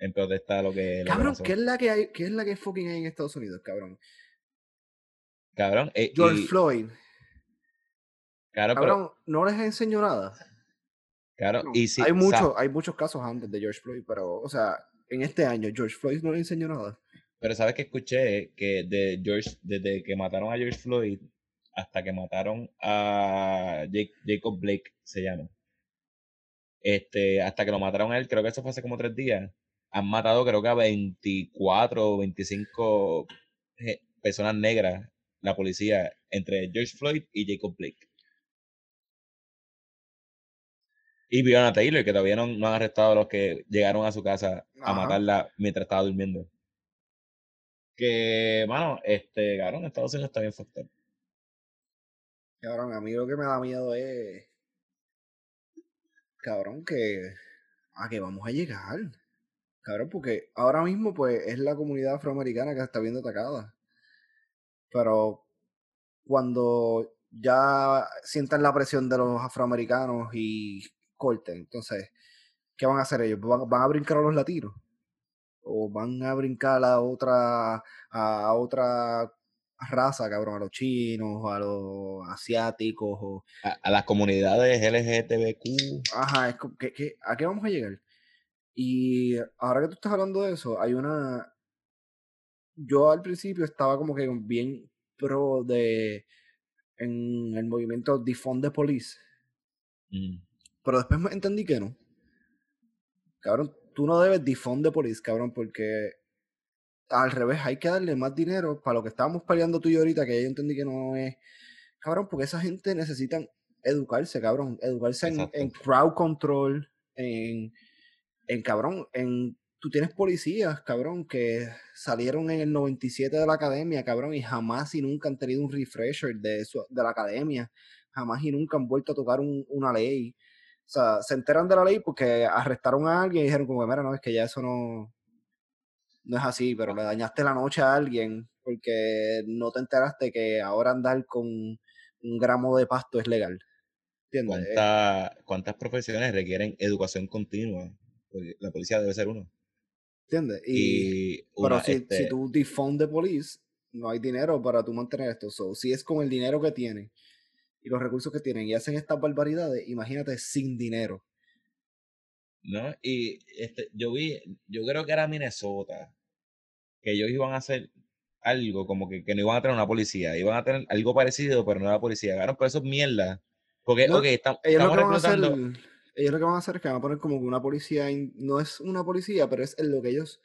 En protesta a lo que. lo que Cabrón, pasó. ¿qué es la que hay, qué es la que fucking hay en Estados Unidos, cabrón? Cabrón, eh, George y- Floyd. claro, pero- Cabrón, no les enseñó nada. claro, No, y sí, hay, o sea, mucho, hay muchos casos antes de George Floyd, pero, o sea, en este año George Floyd no le enseñó nada. Pero sabes que escuché que de George, desde que mataron a George Floyd hasta que mataron a Jacob Blake, se llama. Este, hasta que lo mataron a él, creo que eso fue hace como tres días. Han matado creo que a 24 o 25 je- personas negras, la policía, entre George Floyd y Jacob Blake. Y Breonna Taylor, que todavía no, no han arrestado a los que llegaron a su casa a Ajá. matarla mientras estaba durmiendo. Que, mano, este, cabrón, Estados Unidos está bien up. Cabrón, a mí lo que me da miedo es. Cabrón, que. A que vamos a llegar. Cabrón, porque ahora mismo, pues, es la comunidad afroamericana que está viendo atacada. Pero cuando ya sientan la presión de los afroamericanos y corten, entonces, ¿qué van a hacer ellos? ¿Van, van a brincar a los latinos? ¿O van a brincar a otra, a, otra raza, cabrón? A los chinos, a los asiáticos, o A, a las comunidades LGTBQ. Ajá, es que- ¿a qué vamos a llegar? Y ahora que tú estás hablando de eso, hay una... Yo al principio estaba como que bien pro de... En el movimiento Defund the Police, Mm. Pero después me entendí que no. Cabrón, tú no debes Defund the Police, cabrón, porque al revés, hay que darle más dinero para lo que estábamos peleando tú y yo ahorita, que yo entendí que no es... Cabrón, porque esa gente necesitan educarse, cabrón. Educarse en, en crowd control, en, en cabrón, en... Tú tienes policías, cabrón, que salieron en el 97 de la academia, cabrón, y jamás y nunca han tenido un refresher de, su- de la academia. Jamás y nunca han vuelto a tocar un- una ley. O sea, se enteran de la ley porque arrestaron a alguien y dijeron como, mira, no, es que ya eso no, no es así, pero le dañaste la noche a alguien porque no te enteraste que ahora andar con un gramo de pasto es legal. ¿Entiendes? ¿Cuánta- ¿Cuántas profesiones requieren educación continua? Porque la policía debe ser uno. ¿Entiendes? Y, Y pero si, este, si tú defund the police, no hay dinero para tú mantener esto. So, si es con el dinero que tienen y los recursos que tienen y hacen estas barbaridades, imagínate sin dinero. ¿no? Y este, yo vi, yo creo que era Minnesota, que ellos iban a hacer algo como que, que no iban a tener una policía, iban a tener algo parecido, pero no era policía. Claro, pero eso es mierda. Porque, No, ok, estam- Ellos lo estamos van a hacer, reclutando. ellos lo que van a hacer es que van a poner como una policía, no es una policía, pero es en lo que ellos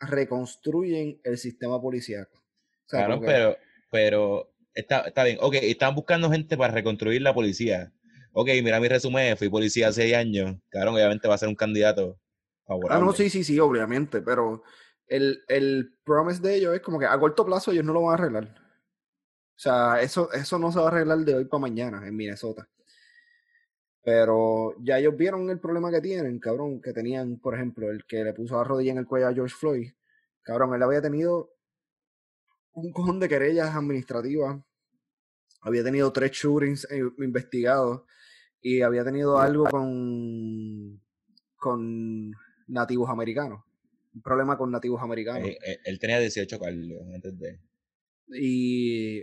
reconstruyen el sistema policíaco. O sea, Claro, pero, pero está, está bien. Ok, están buscando gente para reconstruir la policía. Ok, mira mi resumen, fui policía hace 6 años. Claro, obviamente va a ser un candidato Ah, favorable. no, sí, sí, sí, obviamente, pero el, el promise de ellos es como que a corto plazo ellos no lo van a arreglar. O sea, eso, eso no se va a arreglar de hoy para mañana en Minnesota. Pero ya ellos vieron el problema que tienen, cabrón, que tenían, por ejemplo, el que le puso la rodilla en el cuello a George Floyd. Cabrón, él había tenido un cojón de querellas administrativas. Había tenido tres shootings eh, investigados. Y había tenido algo con, con nativos americanos. Un problema con nativos americanos. Eh, eh, él tenía 18 Carlos antes de. Y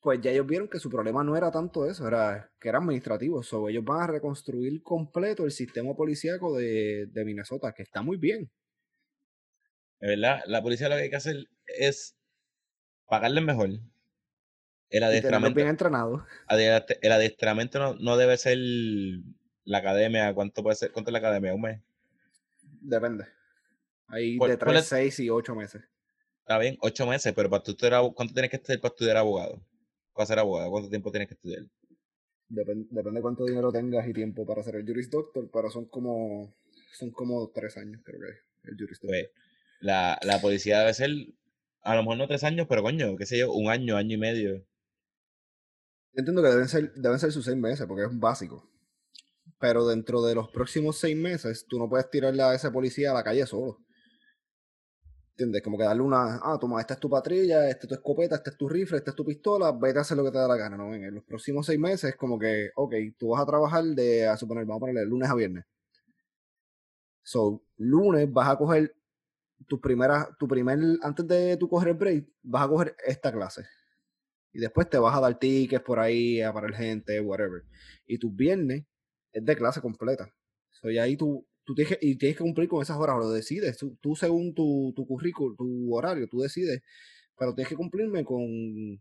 pues ya ellos vieron que su problema no era tanto eso, era que era administrativo. So, ellos van a reconstruir completo el sistema policíaco de, de Minnesota, que está muy bien. De verdad, la policía lo que hay que hacer es pagarles mejor. El adiestramiento, bien entrenados. adie- el adiestramiento no, no debe ser la academia. ¿Cuánto puede ser? ¿Cuánto es la academia? ¿Un mes? Depende. Hay ¿Cuál- de cuál 3, es- 6 y 8 meses. Está bien, ocho meses, pero para estudiar, ¿cuánto tienes que estudiar para estudiar abogado? Para ser abogado, ¿cuánto tiempo tienes que estudiar? Depende, depende cuánto dinero tengas y tiempo para hacer el Juris Doctor, pero son como son como tres años, creo que el Juris Doctor. Pues la, la policía debe ser, a lo mejor no tres años, pero coño, qué sé yo, un año, año y medio. Yo entiendo que deben ser, deben ser sus seis meses, porque es un básico. Pero dentro de los próximos seis meses, tú no puedes tirarle a ese policía a la calle solo. ¿Entiendes? Como que darle una, ah, toma, esta es tu patrulla, esta es tu escopeta, este es tu rifle, esta es tu pistola, vete a hacer lo que te da la gana, ¿no? En los próximos seis meses, como que, ok, tú vas a trabajar de, a suponer, vamos a ponerle lunes a viernes. So, lunes vas a coger tu primera, tu primer, antes de tú coger el break, vas a coger esta clase. Y después te vas a dar tickets por ahí, a parar gente, whatever. Y tus viernes es de clase completa. So, y ahí tú, tú tienes que, y tienes que cumplir con esas horas, lo decides. Tú, tú según tu, tu currículum, tu horario, tú decides. Pero tienes que cumplirme con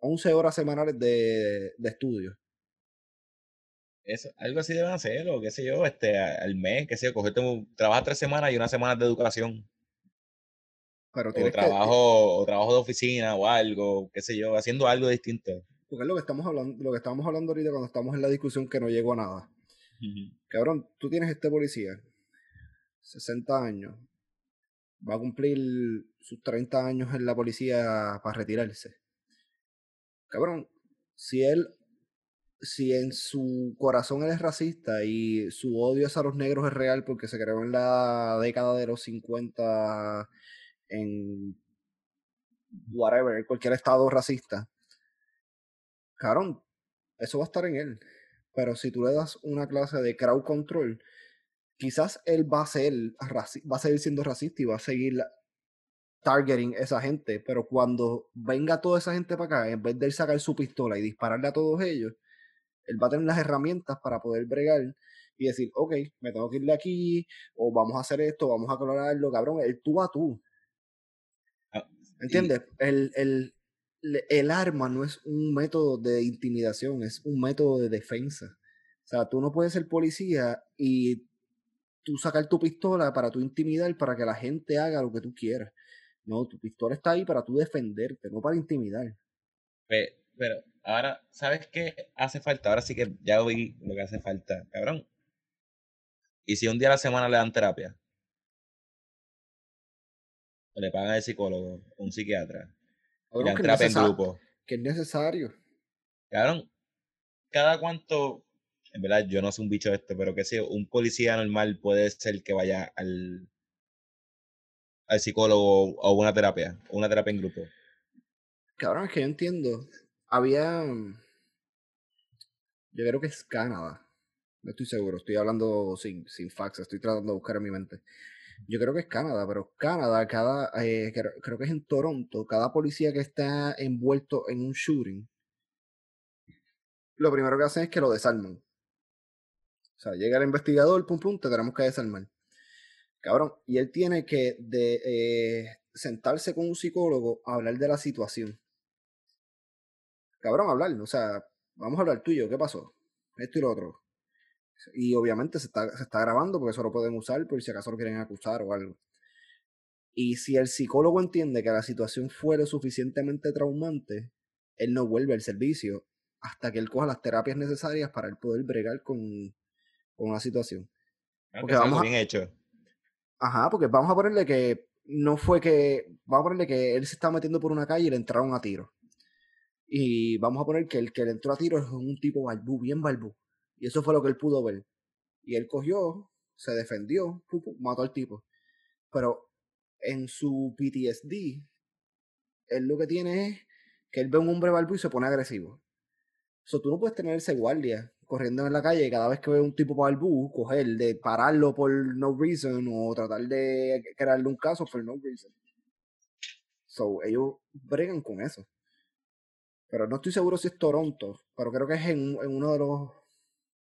11 horas semanales de, de estudio. Eso, algo así deben hacer, o qué sé yo, este, al mes, qué sé yo, cogerte trabajas tres semanas y una semana de educación. Pero O que. trabajo, o trabajo de oficina o algo, qué sé yo, haciendo algo distinto. Porque es lo que estamos hablando, lo que estábamos hablando ahorita cuando estamos en la discusión que no llegó a nada. Cabrón, tú tienes este policía, 60 años, va a cumplir sus 30 años en la policía para retirarse. Cabrón, si él, si en su corazón él es racista y su odio hacia los negros es real porque se creó en la década de los 50 en whatever, cualquier estado racista, cabrón, eso va a estar en él. Pero si tú le das una clase de crowd control, quizás él va a ser va a seguir siendo racista y va a seguir targeting esa gente, pero cuando venga toda esa gente para acá, en vez de él sacar su pistola y dispararle a todos ellos, él va a tener las herramientas para poder bregar y decir, ok, me tengo que ir de aquí, o vamos a hacer esto, vamos a colorarlo, cabrón, el tú a tú. Ah, ¿Entiendes? El, el, el arma no es un método de intimidación, es un método de defensa. O sea, tú no puedes ser policía y tú sacar tu pistola para tú intimidar, para que la gente haga lo que tú quieras. No, tu pistola está ahí para tú defenderte, no para intimidar. Pe- Pero ahora, ¿sabes qué hace falta? Ahora sí que ya oí lo que hace falta, cabrón. Y si un día a la semana le dan terapia, o le pagan al psicólogo, un psiquiatra, Cabrón, le dan terapia en grupo, que es necesario. cabrón, cada cuánto, en verdad yo no soy un bicho de esto, pero que sé, un policía normal puede ser que vaya al, al psicólogo o una terapia, una terapia en grupo. Cabrón, es que yo entiendo. Había. mm, Yo creo que es Canadá. No estoy seguro, estoy hablando sin, sin fax, estoy tratando de buscar en mi mente. Yo creo que es Canadá, pero Canadá, cada, eh, creo, creo que es en Toronto, cada policía que está envuelto en un shooting, lo primero que hacen es que lo desarman. O sea, llega el investigador, pum pum, te tenemos que desarmar. Cabrón, y él tiene que eh, sentarse con un psicólogo a hablar de la situación. Cabrón, hablar, o sea, vamos a hablar tuyo, ¿qué pasó? Esto y lo otro. Y obviamente se está, se está grabando porque eso lo pueden usar por si acaso lo quieren acusar o algo. Y si el psicólogo entiende que la situación fue lo suficientemente traumante, él no vuelve al servicio hasta que él coja las terapias necesarias para él poder bregar con, con la situación. Claro Porque vamos a- bien hecho. Ajá, porque vamos a ponerle que no fue que. Vamos a ponerle que él se estaba metiendo por una calle y le entraron a tiro. Y vamos a poner que el que le entró a tiro es un tipo balbú, bien balbú. Y eso fue lo que él pudo ver. Y él cogió, se defendió, mató al tipo. Pero en su PTSD, él lo que tiene es que él ve a un hombre balbú y se pone agresivo. O sea, tú no puedes tener ese guardia corriendo en la calle y cada vez que ve un tipo balbú, coger, de pararlo por no reason o tratar de crearle un caso por no reason. So, ellos bregan con eso. Pero no estoy seguro si es Toronto, pero creo que es en, en uno de los,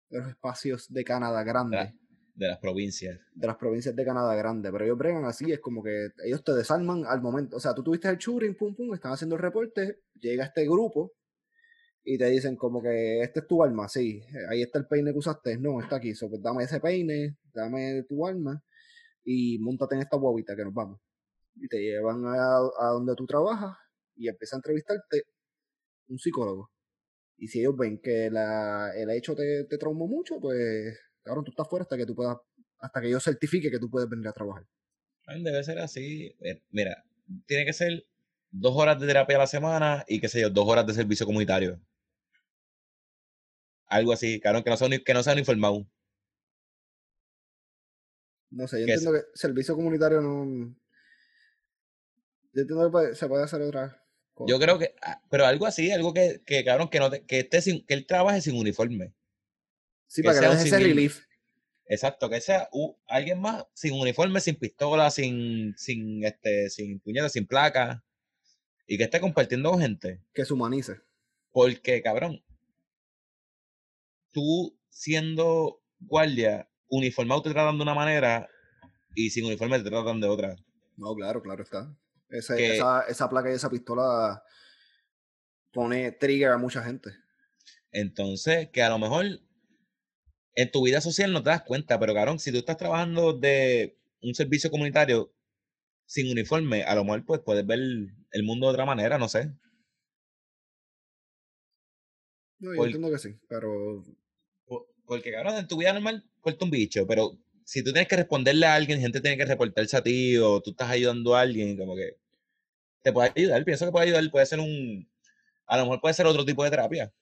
de los espacios de Canadá grande, de las provincias. de las provincias de Canadá grande. Pero ellos bregan así, es como que ellos te desarman al momento. O sea, tú tuviste el shooting, pum, pum, están haciendo el reporte, llega este grupo y te dicen como que este es tu arma, sí, ahí está el peine que usaste, no, está aquí, so, pues dame ese peine, dame tu arma y montate en esta guaguita que nos vamos. y te llevan a, a donde tú trabajas y empieza a entrevistarte un psicólogo. Y si ellos ven que la, el hecho te, te traumó mucho, pues, cabrón, tú estás fuera hasta que tú puedas, hasta que yo certifique que tú puedes venir a trabajar. Debe ser así. Eh, Mira, tiene que ser dos horas de terapia a la semana y qué sé yo, dos horas de servicio comunitario. Algo así, claro, que no sea, uni- que no sea uniformado. No sé, yo entiendo que servicio comunitario no. Yo entiendo que se puede hacer otra Yo creo que, ah, pero algo así, algo que, que cabrón, que no te- que esté sin, que él trabaje sin uniforme. Sí, que para que des ese relief. Exacto, que sea alguien más sin uniforme, sin pistola, sin, sin este, sin puñetas, sin placa. Y que esté compartiendo con gente. Que se humanice. Porque, cabrón, tú siendo guardia, uniformado te tratan de una manera y sin uniforme te tratan de otra. No, claro, claro está. Ese- Que- esa, esa placa y esa pistola pone trigger a mucha gente. Entonces, que a lo mejor en tu vida social no te das cuenta, pero cabrón, si tú estás trabajando de un servicio comunitario sin uniforme, a lo mejor pues puedes ver el mundo de otra manera, no sé. No, yo Por- entiendo que sí, pero Po- Porque, cabrón, en tu vida normal corta un bicho, pero si tú tienes que responderle a alguien, gente tiene que reportarse a ti, o tú estás ayudando a alguien, como que te puede ayudar, pienso que puede ayudar, puede ser un, a lo mejor puede ser otro tipo de terapia.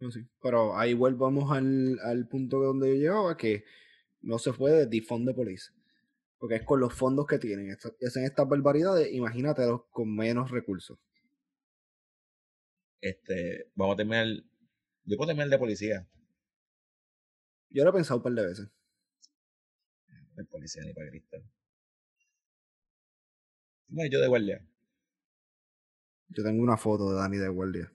no sé. Pero ahí volvamos al, al punto de donde yo llevaba, que no se puede defund the police. Porque es con los fondos que tienen. Esta- Hacen estas barbaridades, imagínatelos con menos recursos. Este, vamos a terminar, yo puedo terminar de policía, Yo lo he pensado un par de veces. De policía ni para Cristo. No, yo de guardia, Yo tengo una foto de Dani de guardia.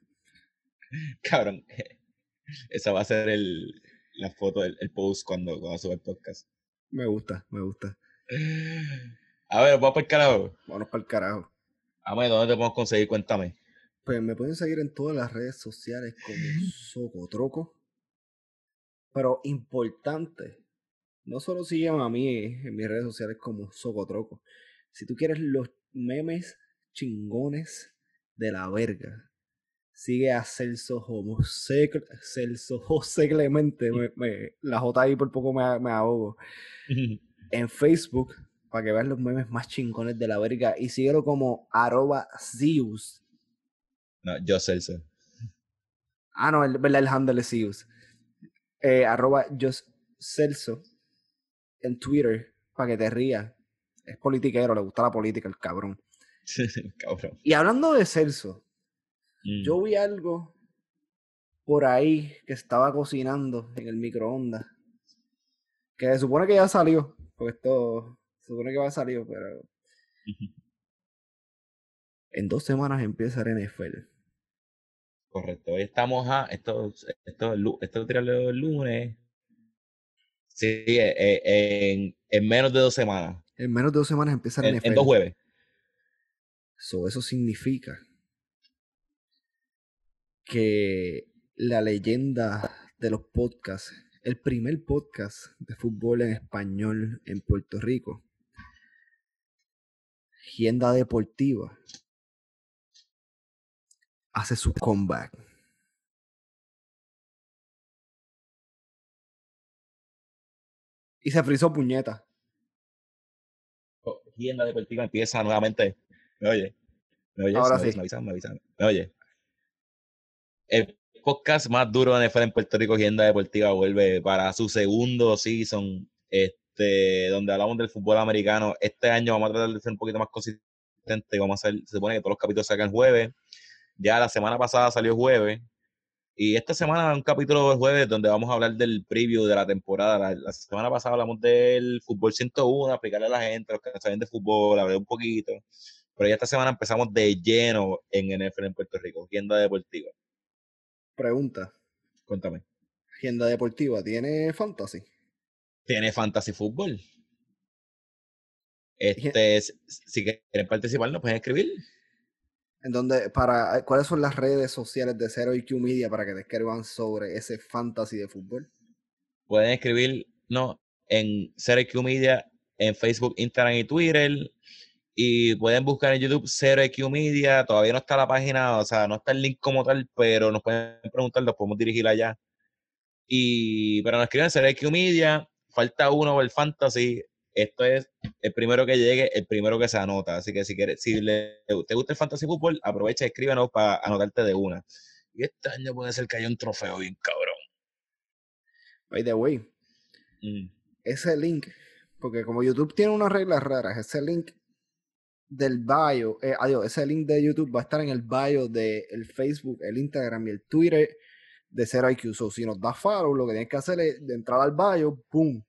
cabrón, esa va a ser el, la foto, el, el post cuando, cuando sube el podcast. Me gusta, me gusta. A ver, vamos para el carajo. Vámonos para el carajo. Ame, ¿dónde te podemos conseguir? Cuéntame. Pues me pueden seguir en todas las redes sociales como Socotroco. Pero importante, no solo sigan a mí en mis redes sociales como Socotroco. Si tú quieres los memes chingones de la verga, sigue a Celso José, Celso José Clemente. Me- me- la J ahí por poco me, me ahogo. En Facebook, para que veas los memes más chingones de la verga. Y síguelo como arroba Zeus. No, yo Celso. Ah, no, el, el handle es Zeus. Eh, arroba Just Celso en Twitter para que te rías. Es politiquero, le gusta la política, el cabrón. Cabrón. Y hablando de Celso, Mm. yo vi algo por ahí que estaba cocinando en el microondas. Que se supone que ya salió. Porque esto se supone que va a salir, pero en dos semanas empieza el NFL. Correcto. Hoy estamos a. Esto, esto, es lu- esto tirarlo el lunes. Sí, eh, eh, en, en menos de dos semanas. En menos de dos semanas empieza En, NFL. en dos jueves. So, eso significa que la leyenda de los podcasts, el primer podcast de fútbol en español en Puerto Rico, Gienda Deportiva, hace su comeback. Y se frizó puñeta. Gienda Deportiva empieza nuevamente. ¿Me oye? ¿Me oyes? Ahora ¿Me sí. ¿Me avisan? ¿Me avisan? ¿Me oye? El podcast más duro de NFL en Puerto Rico, Gienda Deportiva, vuelve para su segundo season, este, donde hablamos del fútbol americano. Este año vamos a tratar de ser un poquito más consistente. y Vamos a hacer, se supone que todos los capítulos sacan jueves. Ya la semana pasada salió jueves. Y esta semana un capítulo de jueves donde vamos a hablar del preview de la temporada. La, la semana pasada hablamos del fútbol 101, aplicarle a la gente, los que no saben de fútbol, hablé un poquito. Pero ya esta semana empezamos de lleno en NFL en Puerto Rico, tienda deportiva. Pregunta, Cuéntame. Gienda Deportiva, ¿tiene fantasy? ¿Tiene fantasy fútbol? Este, si quieren participar, nos pueden escribir. En donde, para, ¿Cuáles son las redes sociales de Zero IQ Media para que te escriban sobre ese fantasy de fútbol? Pueden escribirnos en CRQ Media en Facebook, Instagram y Twitter. Y pueden buscar en YouTube 0IQ Media. Todavía no está la página, o sea, no está el link como tal, pero nos pueden preguntar, los podemos dirigir allá. Y, pero nos escriben 0IQ Media. Falta uno el Fantasy. Esto es el primero que llegue, el primero que se anota. Así que si quieres, si le, te gusta el Fantasy Football, aprovecha y escríbanos para anotarte de una. Y este año puede ser que haya un trofeo bien cabrón. By the way, Mm. ese link, porque como YouTube tiene unas reglas raras, ese link del bio, eh, adiós, ese link de YouTube va a estar en el bio del el Facebook, el Instagram y el Twitter de 0IQ. So, si nos da follow, lo que tienes que hacer es de entrar al bio, ¡pum!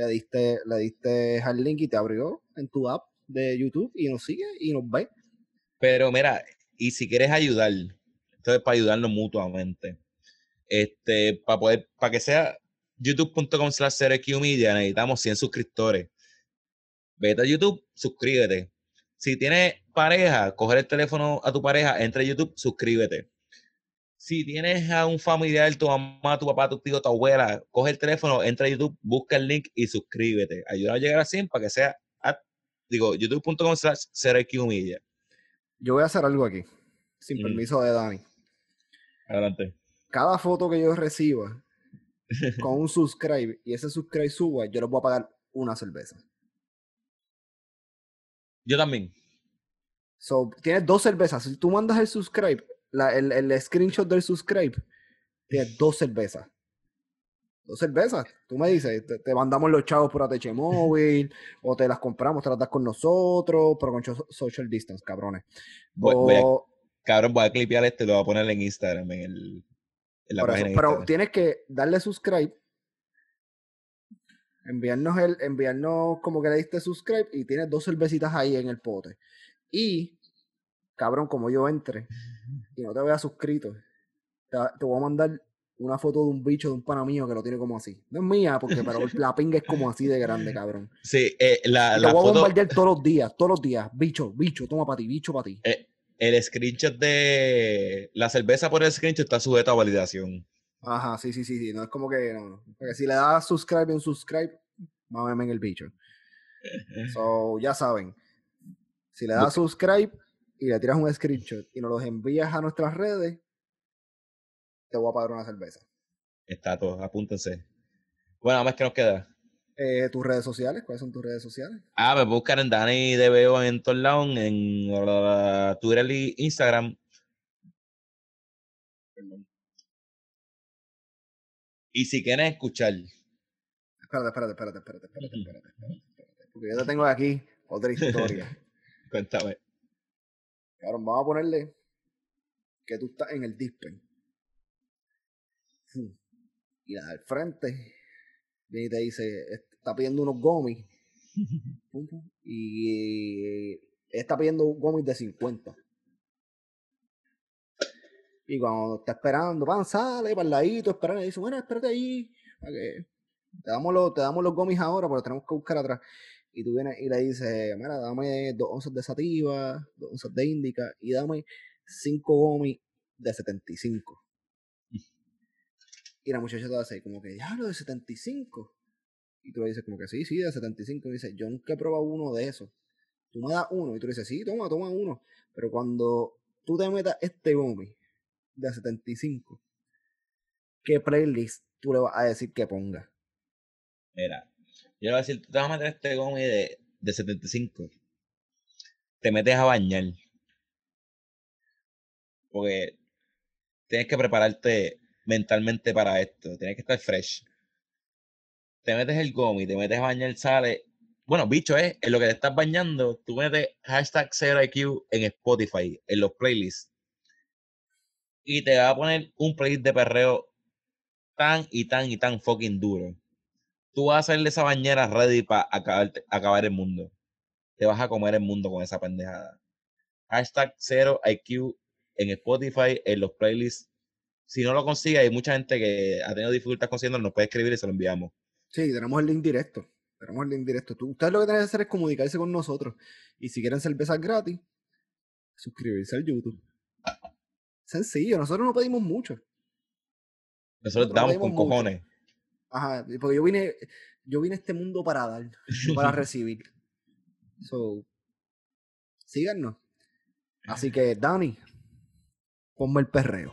Le diste, le diste al link y te abrió en tu app de YouTube y nos sigue y nos ve. Pero mira, y si quieres ayudar, esto es para ayudarnos mutuamente. Este, para poder, para que sea youtube.com slash media, necesitamos 100 suscriptores. Vete a YouTube, suscríbete. Si tienes pareja, coger el teléfono a tu pareja, entra a YouTube, suscríbete. Si tienes a un familiar, tu mamá, tu papá, tu tío, tu abuela, coge el teléfono, entra a YouTube, busca el link y suscríbete. Ayuda a llegar a 100 para que sea, a- digo, youtube.com slash media. Yo voy a hacer algo aquí, sin Mm. permiso de Dani. Adelante. Cada foto que yo reciba con un subscribe y ese subscribe suba, yo les voy a pagar una cerveza. Yo también. So, tienes dos cervezas. Si tú mandas el subscribe, la- el, el screenshot del subscribe, tienes dos cervezas. Dos cervezas. Tú me dices, te, te mandamos los chavos por ATH móvil, o te las compramos, te las das con nosotros, pero con social distance, cabrones. Voy, voy a, cabrón, voy a clipear este y lo voy a poner en Instagram, en, el, en la eso, página pero Instagram. tienes que darle subscribe, enviarnos el, enviarnos como que le diste subscribe y tienes dos cervecitas ahí en el pote. Y, cabrón, como yo entre y no te vea suscrito, te, te voy a mandar una foto de un bicho de un pana mío que lo tiene como así. No es mía, porque pero la pinga es como así de grande, cabrón. Sí, eh, la, Y la lo voy a bombardear todos los días, todos los días. Bicho, bicho, toma para ti, bicho para ti. eh, el screenshot de la cerveza por el screenshot está sujeto a validación. Ajá, sí, sí, sí, sí. No es como que no, no. Porque si le das subscribe un subscribe, mámeme en el bicho. So, ya saben. Si le das subscribe y le tiras un screenshot y nos los envías a nuestras redes, te voy a pagar una cerveza. Está todo, apúntense. Bueno, más que nos queda. Eh, tus redes sociales, ¿cuáles son tus redes sociales? Ah, me buscan en Dani DBO en lados, en uh, Twitter y Instagram. Y si quieren escuchar, Espérate, espérate, espérate, espérate, espérate, espérate, espérate, espérate. Porque yo te tengo aquí otra historia. cuéntame. Cabrón, vamos a ponerle que tú estás en el dispen. Fum. Y la del frente viene y te dice, está pidiendo unos gomis. Y está pidiendo gomis de 50. Y cuando está esperando, pan, sale para el ladito, esperando, y dice, bueno, espérate ahí. que te, damos los, te damos los gomis ahora, pero tenemos que buscar atrás. Y tú vienes y le dices, mira, dame dos onzas de sativa, dos onzas de índica y dame cinco gomis de 75. Y la muchacha te hace como que, diablo, de 75. Y tú le dices como que sí, sí, de 75. Y dice, yo nunca he probado uno de esos. Tú me das uno. Y tú le dices, sí, toma, toma uno. Pero cuando tú te metas este gomi de 75, ¿qué playlist tú le vas a decir que ponga? Mira, yo le voy a decir, tú te vas a meter este gomi de, de 75. Te metes a bañar. Porque tienes que prepararte mentalmente para esto. Tienes que estar fresh. Te metes el gomi, te metes a bañar, sale. Bueno, bicho, es en lo que te estás bañando, tú metes hashtag 0IQ en Spotify, en los playlists. Y te va a poner un playlist de perreo tan y tan y tan fucking duro tú vas a hacerle esa bañera ready para acabar, acabar el mundo. Te vas a comer el mundo con esa pendejada. Hashtag 0IQ en Spotify, en los playlists. Si no lo consigue, hay mucha gente que ha tenido dificultades consiguiendo, nos puede escribir y se lo enviamos. Sí, tenemos el link directo. Tenemos el link directo. Tú, ustedes lo que tienen que hacer es comunicarse con nosotros. Y si quieren cervezas gratis, suscribirse al YouTube. Sencillo, nosotros no pedimos mucho. Nosotros Nosotros damos con mucho. cojones. Ajá, porque yo vine, yo vine a este mundo para dar, no para recibir. So, síganos. Así que, Dani, ponme el perreo.